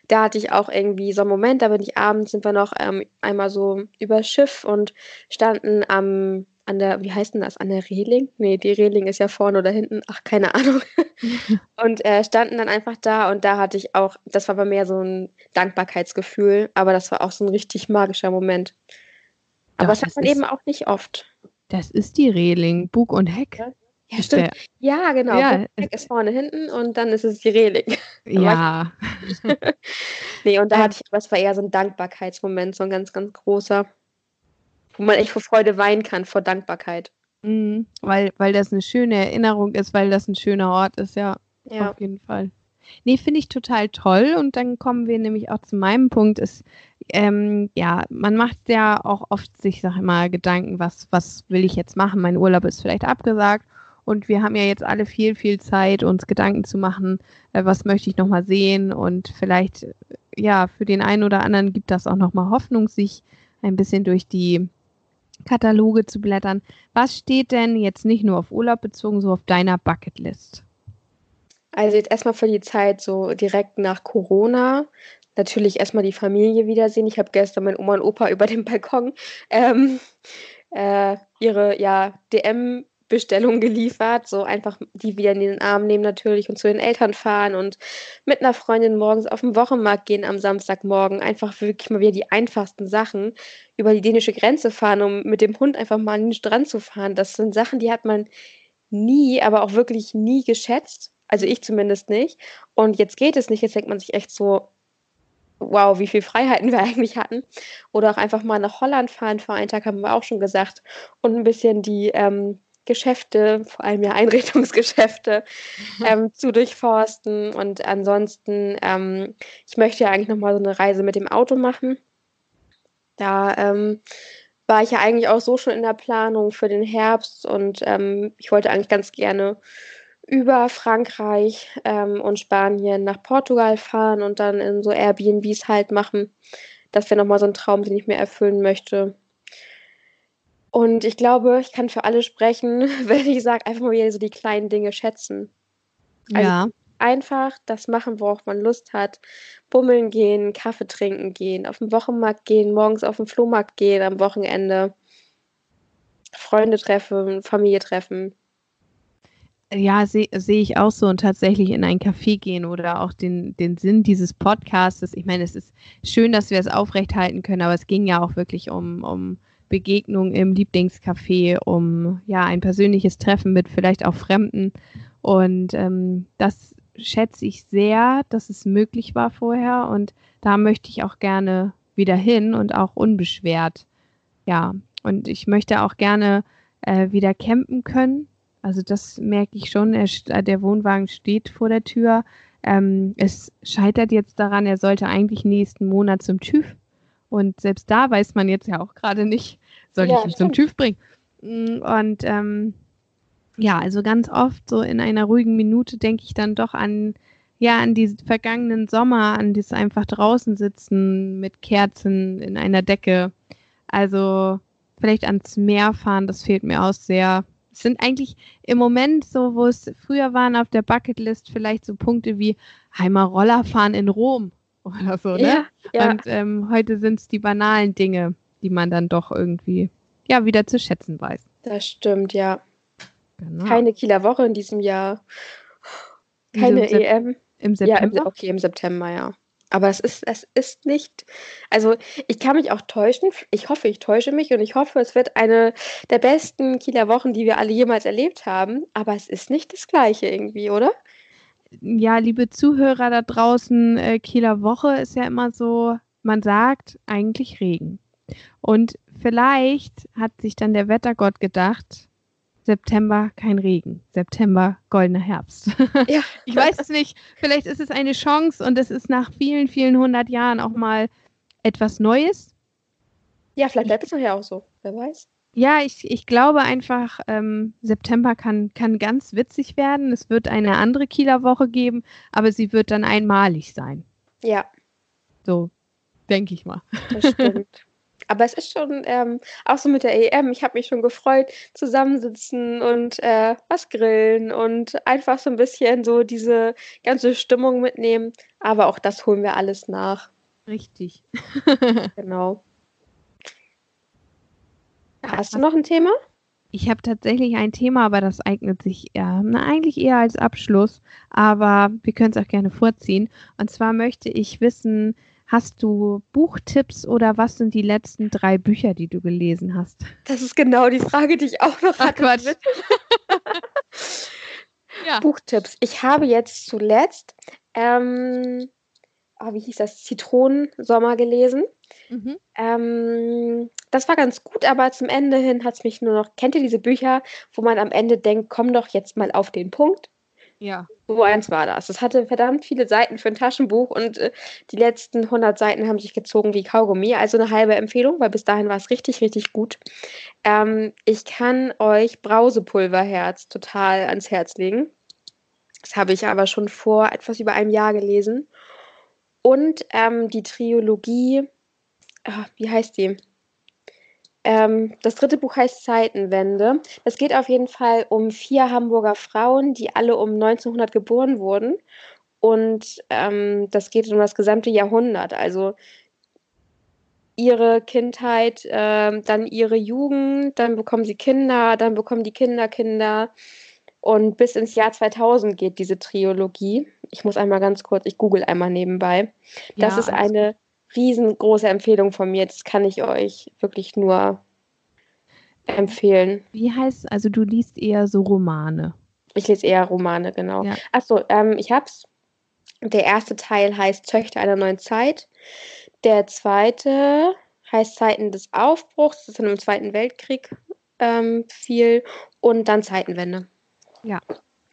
da hatte ich auch irgendwie so einen Moment, da bin ich abends, sind wir noch ähm, einmal so über Schiff und standen am, an der, wie heißt denn das, an der Reling? Nee, die Reling ist ja vorne oder hinten, ach, keine Ahnung. und äh, standen dann einfach da und da hatte ich auch, das war bei mir so ein Dankbarkeitsgefühl, aber das war auch so ein richtig magischer Moment. Aber Doch, das hat man eben auch nicht oft. Das ist die Reling, Bug und Heck. Ja. Ja, stimmt. Ja, genau. Ja, Heck ist vorne hinten und dann ist es die Reling. Ja. nee, und da hatte ich, das war eher so ein Dankbarkeitsmoment, so ein ganz, ganz großer, wo man echt vor Freude weinen kann, vor Dankbarkeit. Mhm, weil, weil das eine schöne Erinnerung ist, weil das ein schöner Ort ist, ja. ja. Auf jeden Fall. Nee, finde ich total toll. Und dann kommen wir nämlich auch zu meinem Punkt, ist, ähm, ja, man macht ja auch oft sich, sag ich mal, Gedanken, was, was will ich jetzt machen? Mein Urlaub ist vielleicht abgesagt. Und wir haben ja jetzt alle viel, viel Zeit, uns Gedanken zu machen, äh, was möchte ich nochmal sehen. Und vielleicht, ja, für den einen oder anderen gibt das auch nochmal Hoffnung, sich ein bisschen durch die Kataloge zu blättern. Was steht denn jetzt nicht nur auf Urlaub bezogen, so auf deiner Bucketlist? Also jetzt erstmal für die Zeit so direkt nach Corona. Natürlich erstmal die Familie wiedersehen. Ich habe gestern mein Oma und Opa über den Balkon ähm, äh, ihre ja, DM Bestellung geliefert, so einfach die wieder in den Arm nehmen natürlich und zu den Eltern fahren und mit einer Freundin morgens auf den Wochenmarkt gehen am Samstagmorgen, einfach wirklich mal wieder die einfachsten Sachen über die dänische Grenze fahren, um mit dem Hund einfach mal an den Strand zu fahren. Das sind Sachen, die hat man nie, aber auch wirklich nie geschätzt. Also ich zumindest nicht. Und jetzt geht es nicht. Jetzt denkt man sich echt so, wow, wie viel Freiheiten wir eigentlich hatten. Oder auch einfach mal nach Holland fahren. Vor einem Tag haben wir auch schon gesagt. Und ein bisschen die ähm, Geschäfte, vor allem ja Einrichtungsgeschäfte, ähm, zu durchforsten. Und ansonsten, ähm, ich möchte ja eigentlich nochmal so eine Reise mit dem Auto machen. Da ähm, war ich ja eigentlich auch so schon in der Planung für den Herbst und ähm, ich wollte eigentlich ganz gerne über Frankreich ähm, und Spanien nach Portugal fahren und dann in so Airbnbs halt machen. Das wäre nochmal so ein Traum, den ich mir erfüllen möchte. Und ich glaube, ich kann für alle sprechen, wenn ich sage, einfach mal wieder so die kleinen Dinge schätzen. Also ja. Einfach das machen, worauf man Lust hat. Bummeln gehen, Kaffee trinken gehen, auf den Wochenmarkt gehen, morgens auf den Flohmarkt gehen, am Wochenende. Freunde treffen, Familie treffen. Ja, sehe seh ich auch so und tatsächlich in ein Café gehen oder auch den, den Sinn dieses Podcasts. Ich meine, es ist schön, dass wir es aufrechthalten können, aber es ging ja auch wirklich um, um Begegnung im Lieblingscafé, um ja ein persönliches Treffen mit vielleicht auch Fremden. Und ähm, das schätze ich sehr, dass es möglich war vorher. Und da möchte ich auch gerne wieder hin und auch unbeschwert. Ja, und ich möchte auch gerne äh, wieder campen können also das merke ich schon. Er, äh, der Wohnwagen steht vor der Tür. Ähm, es scheitert jetzt daran, er sollte eigentlich nächsten Monat zum TÜV. Und selbst da weiß man jetzt ja auch gerade nicht, soll ja, ich ihn stimmt. zum TÜV bringen. Mm, und ähm, ja, also ganz oft so in einer ruhigen Minute denke ich dann doch an, ja, an die vergangenen Sommer, an das einfach draußen sitzen mit Kerzen in einer Decke. Also vielleicht ans Meer fahren, das fehlt mir auch sehr. Es sind eigentlich im Moment so, wo es früher waren auf der Bucketlist, vielleicht so Punkte wie einmal Roller fahren in Rom oder so, ne? Ja, ja. Und ähm, heute sind es die banalen Dinge, die man dann doch irgendwie ja wieder zu schätzen weiß. Das stimmt, ja. Genau. Keine Kieler Woche in diesem Jahr. Keine Im EM. Im September? Ja, im, okay, im September, ja. Aber es ist, es ist nicht, also ich kann mich auch täuschen. Ich hoffe, ich täusche mich und ich hoffe, es wird eine der besten Kieler Wochen, die wir alle jemals erlebt haben. Aber es ist nicht das Gleiche irgendwie, oder? Ja, liebe Zuhörer da draußen, äh, Kieler Woche ist ja immer so, man sagt eigentlich Regen. Und vielleicht hat sich dann der Wettergott gedacht, September kein Regen, September goldener Herbst. Ja. ich weiß es nicht. Vielleicht ist es eine Chance und es ist nach vielen, vielen hundert Jahren auch mal etwas Neues. Ja, vielleicht bleibt es nachher auch so. Wer weiß. Ja, ich, ich glaube einfach, ähm, September kann, kann ganz witzig werden. Es wird eine andere Kieler Woche geben, aber sie wird dann einmalig sein. Ja. So, denke ich mal. Das stimmt. Aber es ist schon ähm, auch so mit der EM. Ich habe mich schon gefreut, zusammensitzen und äh, was grillen und einfach so ein bisschen so diese ganze Stimmung mitnehmen. Aber auch das holen wir alles nach. Richtig. genau. Hast du noch ein Thema? Ich habe tatsächlich ein Thema, aber das eignet sich eher, na, eigentlich eher als Abschluss. Aber wir können es auch gerne vorziehen. Und zwar möchte ich wissen, Hast du Buchtipps oder was sind die letzten drei Bücher, die du gelesen hast? Das ist genau die Frage, die ich auch noch Ach, hatte. Quatsch. ja. Buchtipps. Ich habe jetzt zuletzt, ähm, oh, wie hieß das, Zitronensommer gelesen. Mhm. Ähm, das war ganz gut, aber zum Ende hin hat es mich nur noch. Kennt ihr diese Bücher, wo man am Ende denkt, komm doch jetzt mal auf den Punkt? Ja. So eins war das. Es hatte verdammt viele Seiten für ein Taschenbuch und äh, die letzten 100 Seiten haben sich gezogen wie Kaugummi. Also eine halbe Empfehlung, weil bis dahin war es richtig, richtig gut. Ähm, ich kann euch Brausepulverherz total ans Herz legen. Das habe ich aber schon vor etwas über einem Jahr gelesen. Und ähm, die Trilogie, ach, wie heißt die? Ähm, das dritte Buch heißt Zeitenwende. Es geht auf jeden Fall um vier Hamburger Frauen, die alle um 1900 geboren wurden. Und ähm, das geht um das gesamte Jahrhundert. Also ihre Kindheit, äh, dann ihre Jugend, dann bekommen sie Kinder, dann bekommen die Kinder Kinder. Und bis ins Jahr 2000 geht diese Trilogie. Ich muss einmal ganz kurz, ich google einmal nebenbei. Das ja, ist eine riesengroße Empfehlung von mir. Das kann ich euch wirklich nur empfehlen. Wie heißt, also du liest eher so Romane? Ich lese eher Romane, genau. Ja. Achso, ähm, ich hab's. Der erste Teil heißt Töchter einer neuen Zeit. Der zweite heißt Zeiten des Aufbruchs. Das ist dann im Zweiten Weltkrieg ähm, viel. Und dann Zeitenwende. Ja.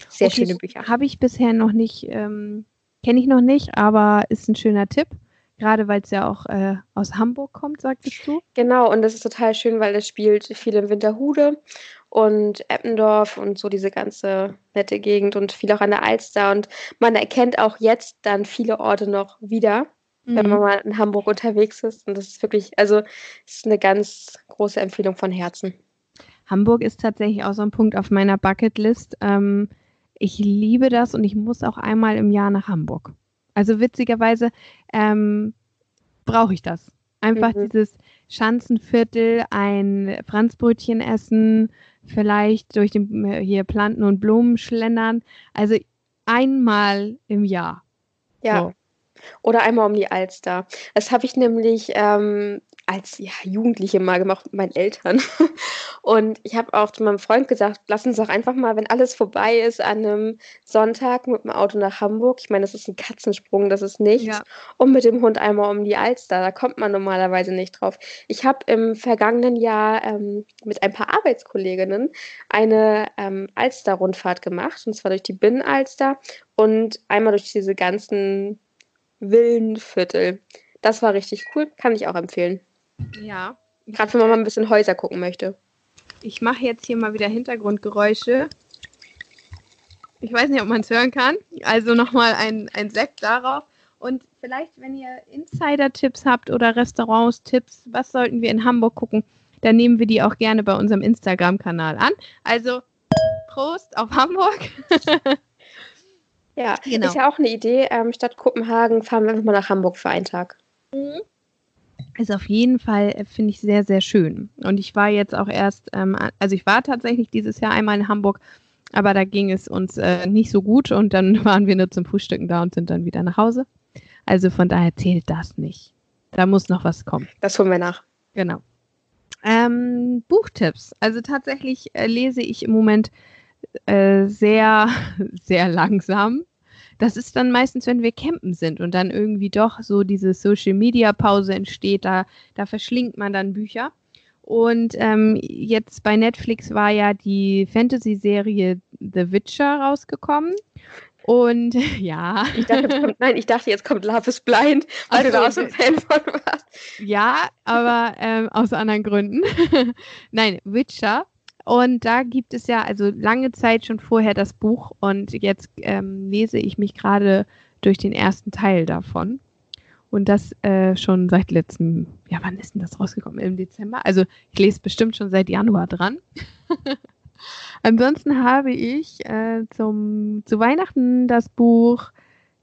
Sehr okay, schöne Bücher. Habe ich bisher noch nicht, ähm, kenne ich noch nicht, aber ist ein schöner Tipp. Gerade weil es ja auch äh, aus Hamburg kommt, sagtest du? Genau, und das ist total schön, weil es spielt viel in Winterhude und Eppendorf und so diese ganze nette Gegend und viel auch an der Alster. Und man erkennt auch jetzt dann viele Orte noch wieder, mhm. wenn man mal in Hamburg unterwegs ist. Und das ist wirklich, also es ist eine ganz große Empfehlung von Herzen. Hamburg ist tatsächlich auch so ein Punkt auf meiner Bucketlist. Ähm, ich liebe das und ich muss auch einmal im Jahr nach Hamburg. Also witzigerweise ähm, brauche ich das. Einfach mhm. dieses Schanzenviertel, ein Franzbrötchen essen, vielleicht durch den, äh, hier Planten und Blumen schlendern. Also einmal im Jahr. Ja. So. Oder einmal um die Alster. Das habe ich nämlich ähm, als ja, Jugendliche mal gemacht mit meinen Eltern. Und ich habe auch zu meinem Freund gesagt, lass uns doch einfach mal, wenn alles vorbei ist, an einem Sonntag mit dem Auto nach Hamburg. Ich meine, das ist ein Katzensprung, das ist nichts. Ja. Und mit dem Hund einmal um die Alster. Da kommt man normalerweise nicht drauf. Ich habe im vergangenen Jahr ähm, mit ein paar Arbeitskolleginnen eine ähm, Alster-Rundfahrt gemacht. Und zwar durch die Binnenalster und einmal durch diese ganzen Villenviertel. Das war richtig cool. Kann ich auch empfehlen. Ja. Gerade wenn man mal ein bisschen Häuser gucken möchte. Ich mache jetzt hier mal wieder Hintergrundgeräusche. Ich weiß nicht, ob man es hören kann. Also nochmal ein, ein Sekt darauf. Und vielleicht, wenn ihr Insider-Tipps habt oder Restaurants-Tipps, was sollten wir in Hamburg gucken, dann nehmen wir die auch gerne bei unserem Instagram-Kanal an. Also Prost auf Hamburg. ja, genau. ist ja auch eine Idee. Ähm, statt Kopenhagen fahren wir einfach mal nach Hamburg für einen Tag. Mhm. Ist auf jeden Fall, äh, finde ich, sehr, sehr schön. Und ich war jetzt auch erst, ähm, also ich war tatsächlich dieses Jahr einmal in Hamburg aber da ging es uns äh, nicht so gut und dann waren wir nur zum Frühstücken da und sind dann wieder nach Hause. Also von daher zählt das nicht. Da muss noch was kommen. Das holen wir nach. Genau. Ähm, Buchtipps. Also tatsächlich äh, lese ich im Moment äh, sehr, sehr langsam. Das ist dann meistens, wenn wir campen sind und dann irgendwie doch so diese Social Media Pause entsteht, da, da verschlingt man dann Bücher. Und ähm, jetzt bei Netflix war ja die Fantasy-Serie The Witcher rausgekommen. Und ja. Ich dachte, kommt, nein, ich dachte, jetzt kommt Love is Blind, weil Ach du da auch so ein Fan von warst. Ja, aber ähm, aus anderen Gründen. nein, Witcher. Und da gibt es ja also lange Zeit schon vorher das Buch und jetzt ähm, lese ich mich gerade durch den ersten Teil davon. Und das äh, schon seit letztem, ja, wann ist denn das rausgekommen? Im Dezember? Also ich lese bestimmt schon seit Januar dran. Ansonsten habe ich äh, zum, zu Weihnachten das Buch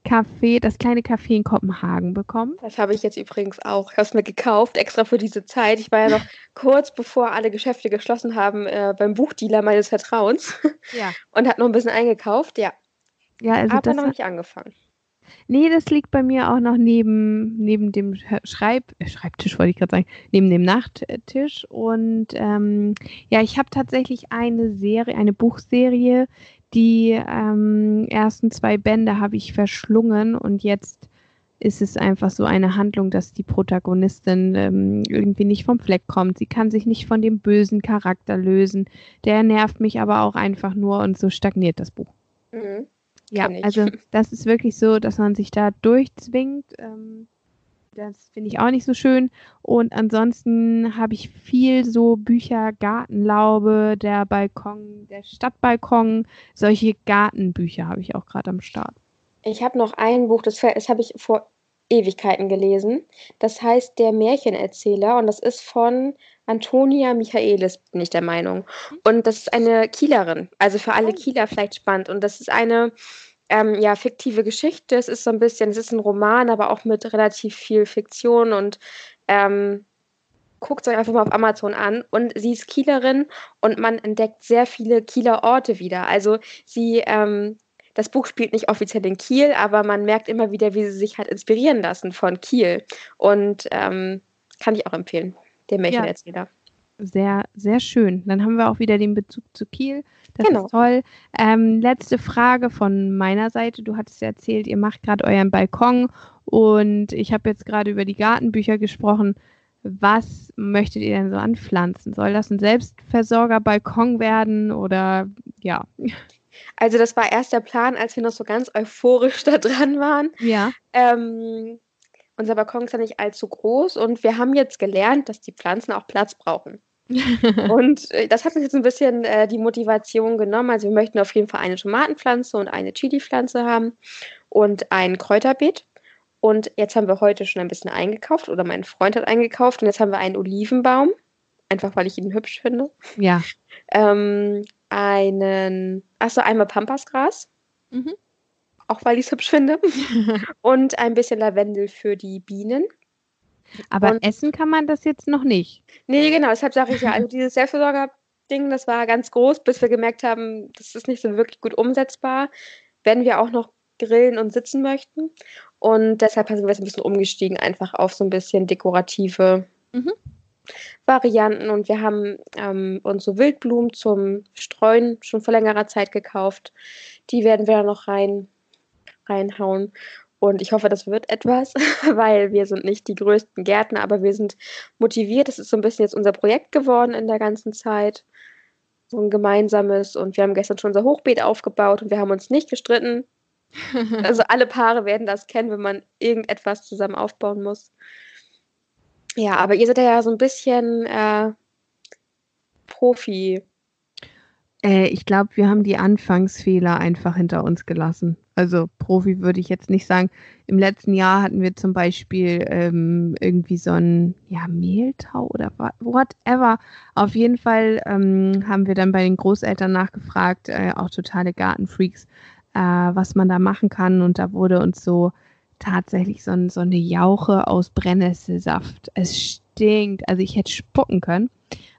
Café, das kleine Café in Kopenhagen bekommen. Das habe ich jetzt übrigens auch. Ich habe es mir gekauft, extra für diese Zeit. Ich war ja noch kurz bevor alle Geschäfte geschlossen haben, äh, beim Buchdealer meines Vertrauens. Ja. Und hat noch ein bisschen eingekauft, ja. Ja, also Aber noch nicht angefangen. Nee, das liegt bei mir auch noch neben, neben dem Schreib, äh, Schreibtisch, wollte ich gerade sagen, neben dem Nachttisch. Und ähm, ja, ich habe tatsächlich eine Serie, eine Buchserie, die ähm, ersten zwei Bände habe ich verschlungen und jetzt ist es einfach so eine Handlung, dass die Protagonistin ähm, irgendwie nicht vom Fleck kommt. Sie kann sich nicht von dem bösen Charakter lösen. Der nervt mich aber auch einfach nur und so stagniert das Buch. Mhm. Ja, also das ist wirklich so, dass man sich da durchzwingt. Ähm, das finde ich auch nicht so schön. Und ansonsten habe ich viel so Bücher, Gartenlaube, der Balkon, der Stadtbalkon, solche Gartenbücher habe ich auch gerade am Start. Ich habe noch ein Buch, das, das habe ich vor Ewigkeiten gelesen. Das heißt Der Märchenerzähler und das ist von Antonia Michaelis, bin ich der Meinung. Und das ist eine Kielerin, also für alle oh. Kieler vielleicht spannend. Und das ist eine ähm, ja, fiktive Geschichte. Es ist so ein bisschen, es ist ein Roman, aber auch mit relativ viel Fiktion und ähm, guckt es euch einfach mal auf Amazon an. Und sie ist Kielerin und man entdeckt sehr viele Kieler Orte wieder. Also sie ähm, das Buch spielt nicht offiziell in Kiel, aber man merkt immer wieder, wie sie sich halt inspirieren lassen von Kiel. Und ähm, kann ich auch empfehlen, der Märchenerzähler. Ja, sehr, sehr schön. Dann haben wir auch wieder den Bezug zu Kiel. Das genau. ist toll. Ähm, letzte Frage von meiner Seite. Du hattest ja erzählt, ihr macht gerade euren Balkon und ich habe jetzt gerade über die Gartenbücher gesprochen. Was möchtet ihr denn so anpflanzen? Soll das ein Selbstversorger-Balkon werden oder ja? Also das war erst der Plan, als wir noch so ganz euphorisch da dran waren. Ja. Ähm, unser Balkon ist ja nicht allzu groß und wir haben jetzt gelernt, dass die Pflanzen auch Platz brauchen. und äh, das hat uns jetzt ein bisschen äh, die Motivation genommen. Also wir möchten auf jeden Fall eine Tomatenpflanze und eine Chili-Pflanze haben und ein Kräuterbeet. Und jetzt haben wir heute schon ein bisschen eingekauft oder mein Freund hat eingekauft und jetzt haben wir einen Olivenbaum, einfach weil ich ihn hübsch finde. Ja. Ähm, einen, achso, einmal Pampasgras. Mhm. Auch weil ich es hübsch finde. und ein bisschen Lavendel für die Bienen. Aber und, essen kann man das jetzt noch nicht. Nee, genau, deshalb sage ich ja, also dieses Selbstversorger-Ding, das war ganz groß, bis wir gemerkt haben, das ist nicht so wirklich gut umsetzbar, wenn wir auch noch grillen und sitzen möchten. Und deshalb sind wir jetzt ein bisschen umgestiegen, einfach auf so ein bisschen dekorative mhm. Varianten und wir haben ähm, unsere Wildblumen zum Streuen schon vor längerer Zeit gekauft. Die werden wir dann noch rein, reinhauen. Und ich hoffe, das wird etwas, weil wir sind nicht die größten Gärtner, aber wir sind motiviert. Das ist so ein bisschen jetzt unser Projekt geworden in der ganzen Zeit. So ein gemeinsames. Und wir haben gestern schon unser Hochbeet aufgebaut und wir haben uns nicht gestritten. also alle Paare werden das kennen, wenn man irgendetwas zusammen aufbauen muss. Ja, aber ihr seid ja so ein bisschen äh, Profi. Äh, ich glaube, wir haben die Anfangsfehler einfach hinter uns gelassen. Also Profi würde ich jetzt nicht sagen. Im letzten Jahr hatten wir zum Beispiel ähm, irgendwie so ein ja, Mehltau oder whatever. Auf jeden Fall ähm, haben wir dann bei den Großeltern nachgefragt, äh, auch totale Gartenfreaks, äh, was man da machen kann. Und da wurde uns so tatsächlich so, so eine Jauche aus Brennnesselsaft. Es stinkt. Also ich hätte spucken können.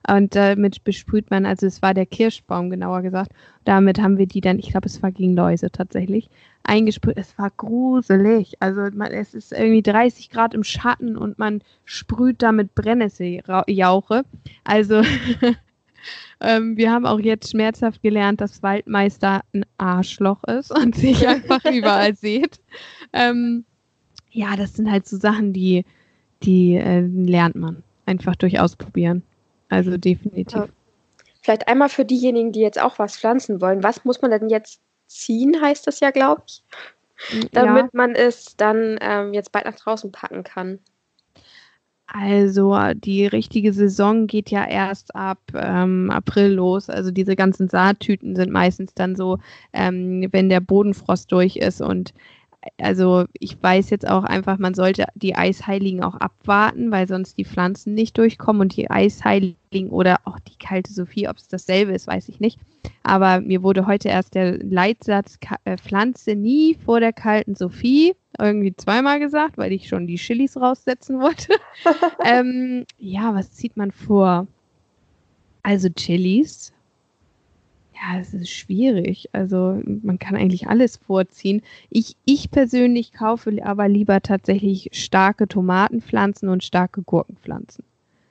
Und damit besprüht man, also es war der Kirschbaum genauer gesagt. Damit haben wir die dann, ich glaube, es war gegen Läuse tatsächlich, eingesprüht. Es war gruselig. Also man, es ist irgendwie 30 Grad im Schatten und man sprüht damit Brennnesseljauche. Also ähm, wir haben auch jetzt schmerzhaft gelernt, dass Waldmeister ein Arschloch ist und sich einfach überall sieht. Ähm, ja, das sind halt so Sachen, die, die äh, lernt man einfach durch Ausprobieren. Also definitiv. Ja. Vielleicht einmal für diejenigen, die jetzt auch was pflanzen wollen. Was muss man denn jetzt ziehen, heißt das ja, glaube ich, damit ja. man es dann ähm, jetzt bald nach draußen packen kann? Also die richtige Saison geht ja erst ab ähm, April los. Also diese ganzen Saattüten sind meistens dann so, ähm, wenn der Bodenfrost durch ist und also ich weiß jetzt auch einfach, man sollte die Eisheiligen auch abwarten, weil sonst die Pflanzen nicht durchkommen und die Eisheiligen oder auch die kalte Sophie, ob es dasselbe ist, weiß ich nicht. Aber mir wurde heute erst der Leitsatz äh, Pflanze nie vor der kalten Sophie irgendwie zweimal gesagt, weil ich schon die Chilis raussetzen wollte. ähm, ja, was zieht man vor? Also Chilis, ja, es ist schwierig. Also man kann eigentlich alles vorziehen. Ich, ich persönlich kaufe aber lieber tatsächlich starke Tomatenpflanzen und starke Gurkenpflanzen.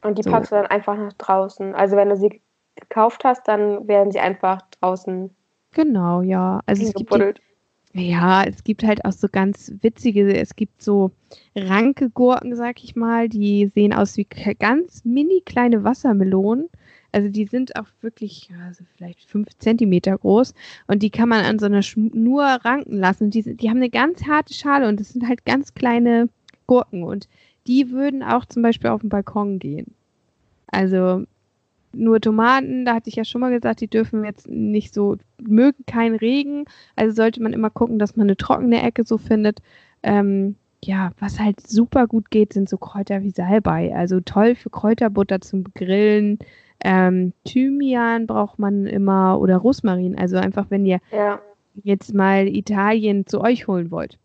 Und die so. packst du dann einfach nach draußen. Also wenn du sie gekauft hast, dann werden sie einfach draußen. Genau, ja. Also es gibt die, ja, es gibt halt auch so ganz witzige, es gibt so ranke Gurken, sag ich mal, die sehen aus wie ganz mini kleine Wassermelonen also die sind auch wirklich, also vielleicht fünf Zentimeter groß und die kann man an so einer Schnur ranken lassen. Und die, die haben eine ganz harte Schale und das sind halt ganz kleine Gurken und die würden auch zum Beispiel auf den Balkon gehen. Also nur Tomaten, da hatte ich ja schon mal gesagt, die dürfen jetzt nicht so, mögen keinen Regen. Also sollte man immer gucken, dass man eine trockene Ecke so findet. Ähm, ja, was halt super gut geht, sind so Kräuter wie Salbei. Also toll für Kräuterbutter zum Grillen. Ähm, Thymian braucht man immer oder Rosmarin. Also einfach, wenn ihr ja. jetzt mal Italien zu euch holen wollt.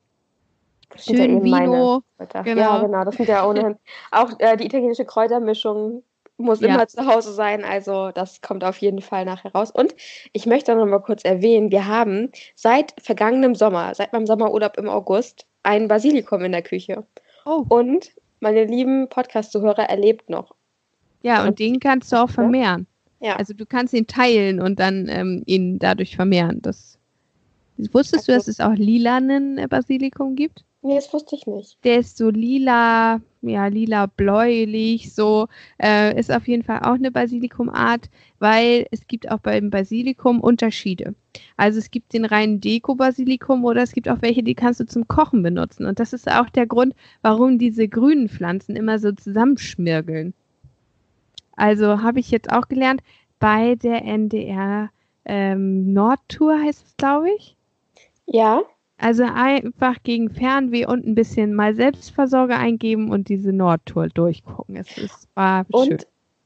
Schön ja Vino. Genau. Ja, genau, das sind ja ohnehin. Auch äh, die italienische Kräutermischung muss ja. immer zu Hause sein. Also das kommt auf jeden Fall nachher raus. Und ich möchte noch mal kurz erwähnen, wir haben seit vergangenem Sommer, seit meinem Sommerurlaub im August, ein Basilikum in der Küche. Oh. Und meine lieben Podcast-Zuhörer erlebt noch. Ja, und, und den kannst du auch vermehren. Ja. Also du kannst ihn teilen und dann ähm, ihn dadurch vermehren. Das wusstest also, du, dass es auch lilanen äh, Basilikum gibt? Nee, das wusste ich nicht. Der ist so lila, ja, lila bläulich, so. Äh, ist auf jeden Fall auch eine Basilikumart, weil es gibt auch beim Basilikum Unterschiede. Also es gibt den reinen Deko-Basilikum oder es gibt auch welche, die kannst du zum Kochen benutzen. Und das ist auch der Grund, warum diese grünen Pflanzen immer so zusammenschmirgeln. Also habe ich jetzt auch gelernt bei der NDR ähm, Nordtour heißt es, glaube ich. Ja. Also einfach gegen Fernweh und ein bisschen mal Selbstversorge eingeben und diese Nordtour durchgucken. Es ist, war und schön.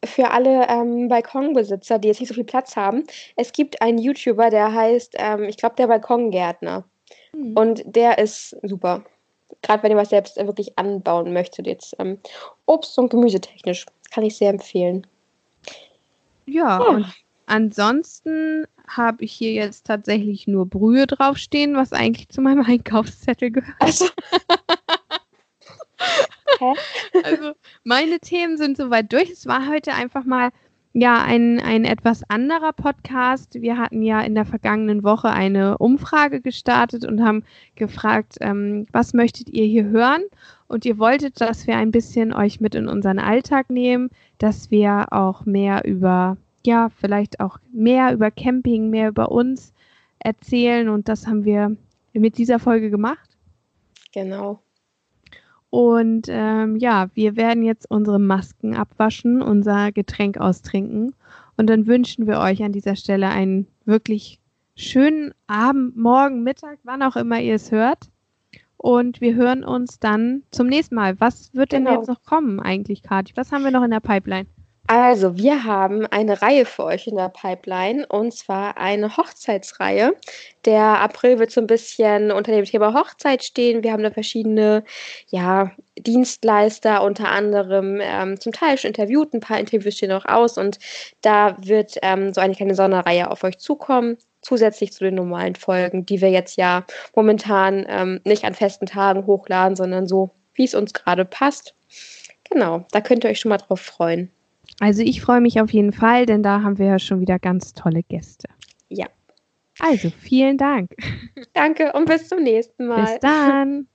für alle ähm, Balkonbesitzer, die jetzt nicht so viel Platz haben, es gibt einen YouTuber, der heißt, ähm, ich glaube, der Balkongärtner. Mhm. Und der ist super. Gerade wenn ihr was selbst wirklich anbauen möchtet, jetzt ähm, Obst- und Gemüsetechnisch. Kann ich sehr empfehlen. Ja, ja. und ansonsten habe ich hier jetzt tatsächlich nur Brühe draufstehen, was eigentlich zu meinem Einkaufszettel gehört. Also. also meine Themen sind soweit durch. Es war heute einfach mal ja ein, ein etwas anderer Podcast. Wir hatten ja in der vergangenen Woche eine Umfrage gestartet und haben gefragt, ähm, was möchtet ihr hier hören? Und ihr wolltet, dass wir ein bisschen euch mit in unseren Alltag nehmen, dass wir auch mehr über, ja, vielleicht auch mehr über Camping, mehr über uns erzählen. Und das haben wir mit dieser Folge gemacht. Genau. Und ähm, ja, wir werden jetzt unsere Masken abwaschen, unser Getränk austrinken. Und dann wünschen wir euch an dieser Stelle einen wirklich schönen Abend, Morgen, Mittag, wann auch immer ihr es hört. Und wir hören uns dann zum nächsten Mal. Was wird genau. denn jetzt noch kommen eigentlich, Kati? Was haben wir noch in der Pipeline? Also, wir haben eine Reihe für euch in der Pipeline und zwar eine Hochzeitsreihe. Der April wird so ein bisschen unter dem Thema Hochzeit stehen. Wir haben da verschiedene ja, Dienstleister, unter anderem ähm, zum Teil schon interviewt. Ein paar Interviews stehen noch aus und da wird ähm, so eine kleine Sonderreihe auf euch zukommen zusätzlich zu den normalen Folgen, die wir jetzt ja momentan ähm, nicht an festen Tagen hochladen, sondern so, wie es uns gerade passt. Genau, da könnt ihr euch schon mal drauf freuen. Also ich freue mich auf jeden Fall, denn da haben wir ja schon wieder ganz tolle Gäste. Ja. Also vielen Dank. Danke und bis zum nächsten Mal. Bis dann.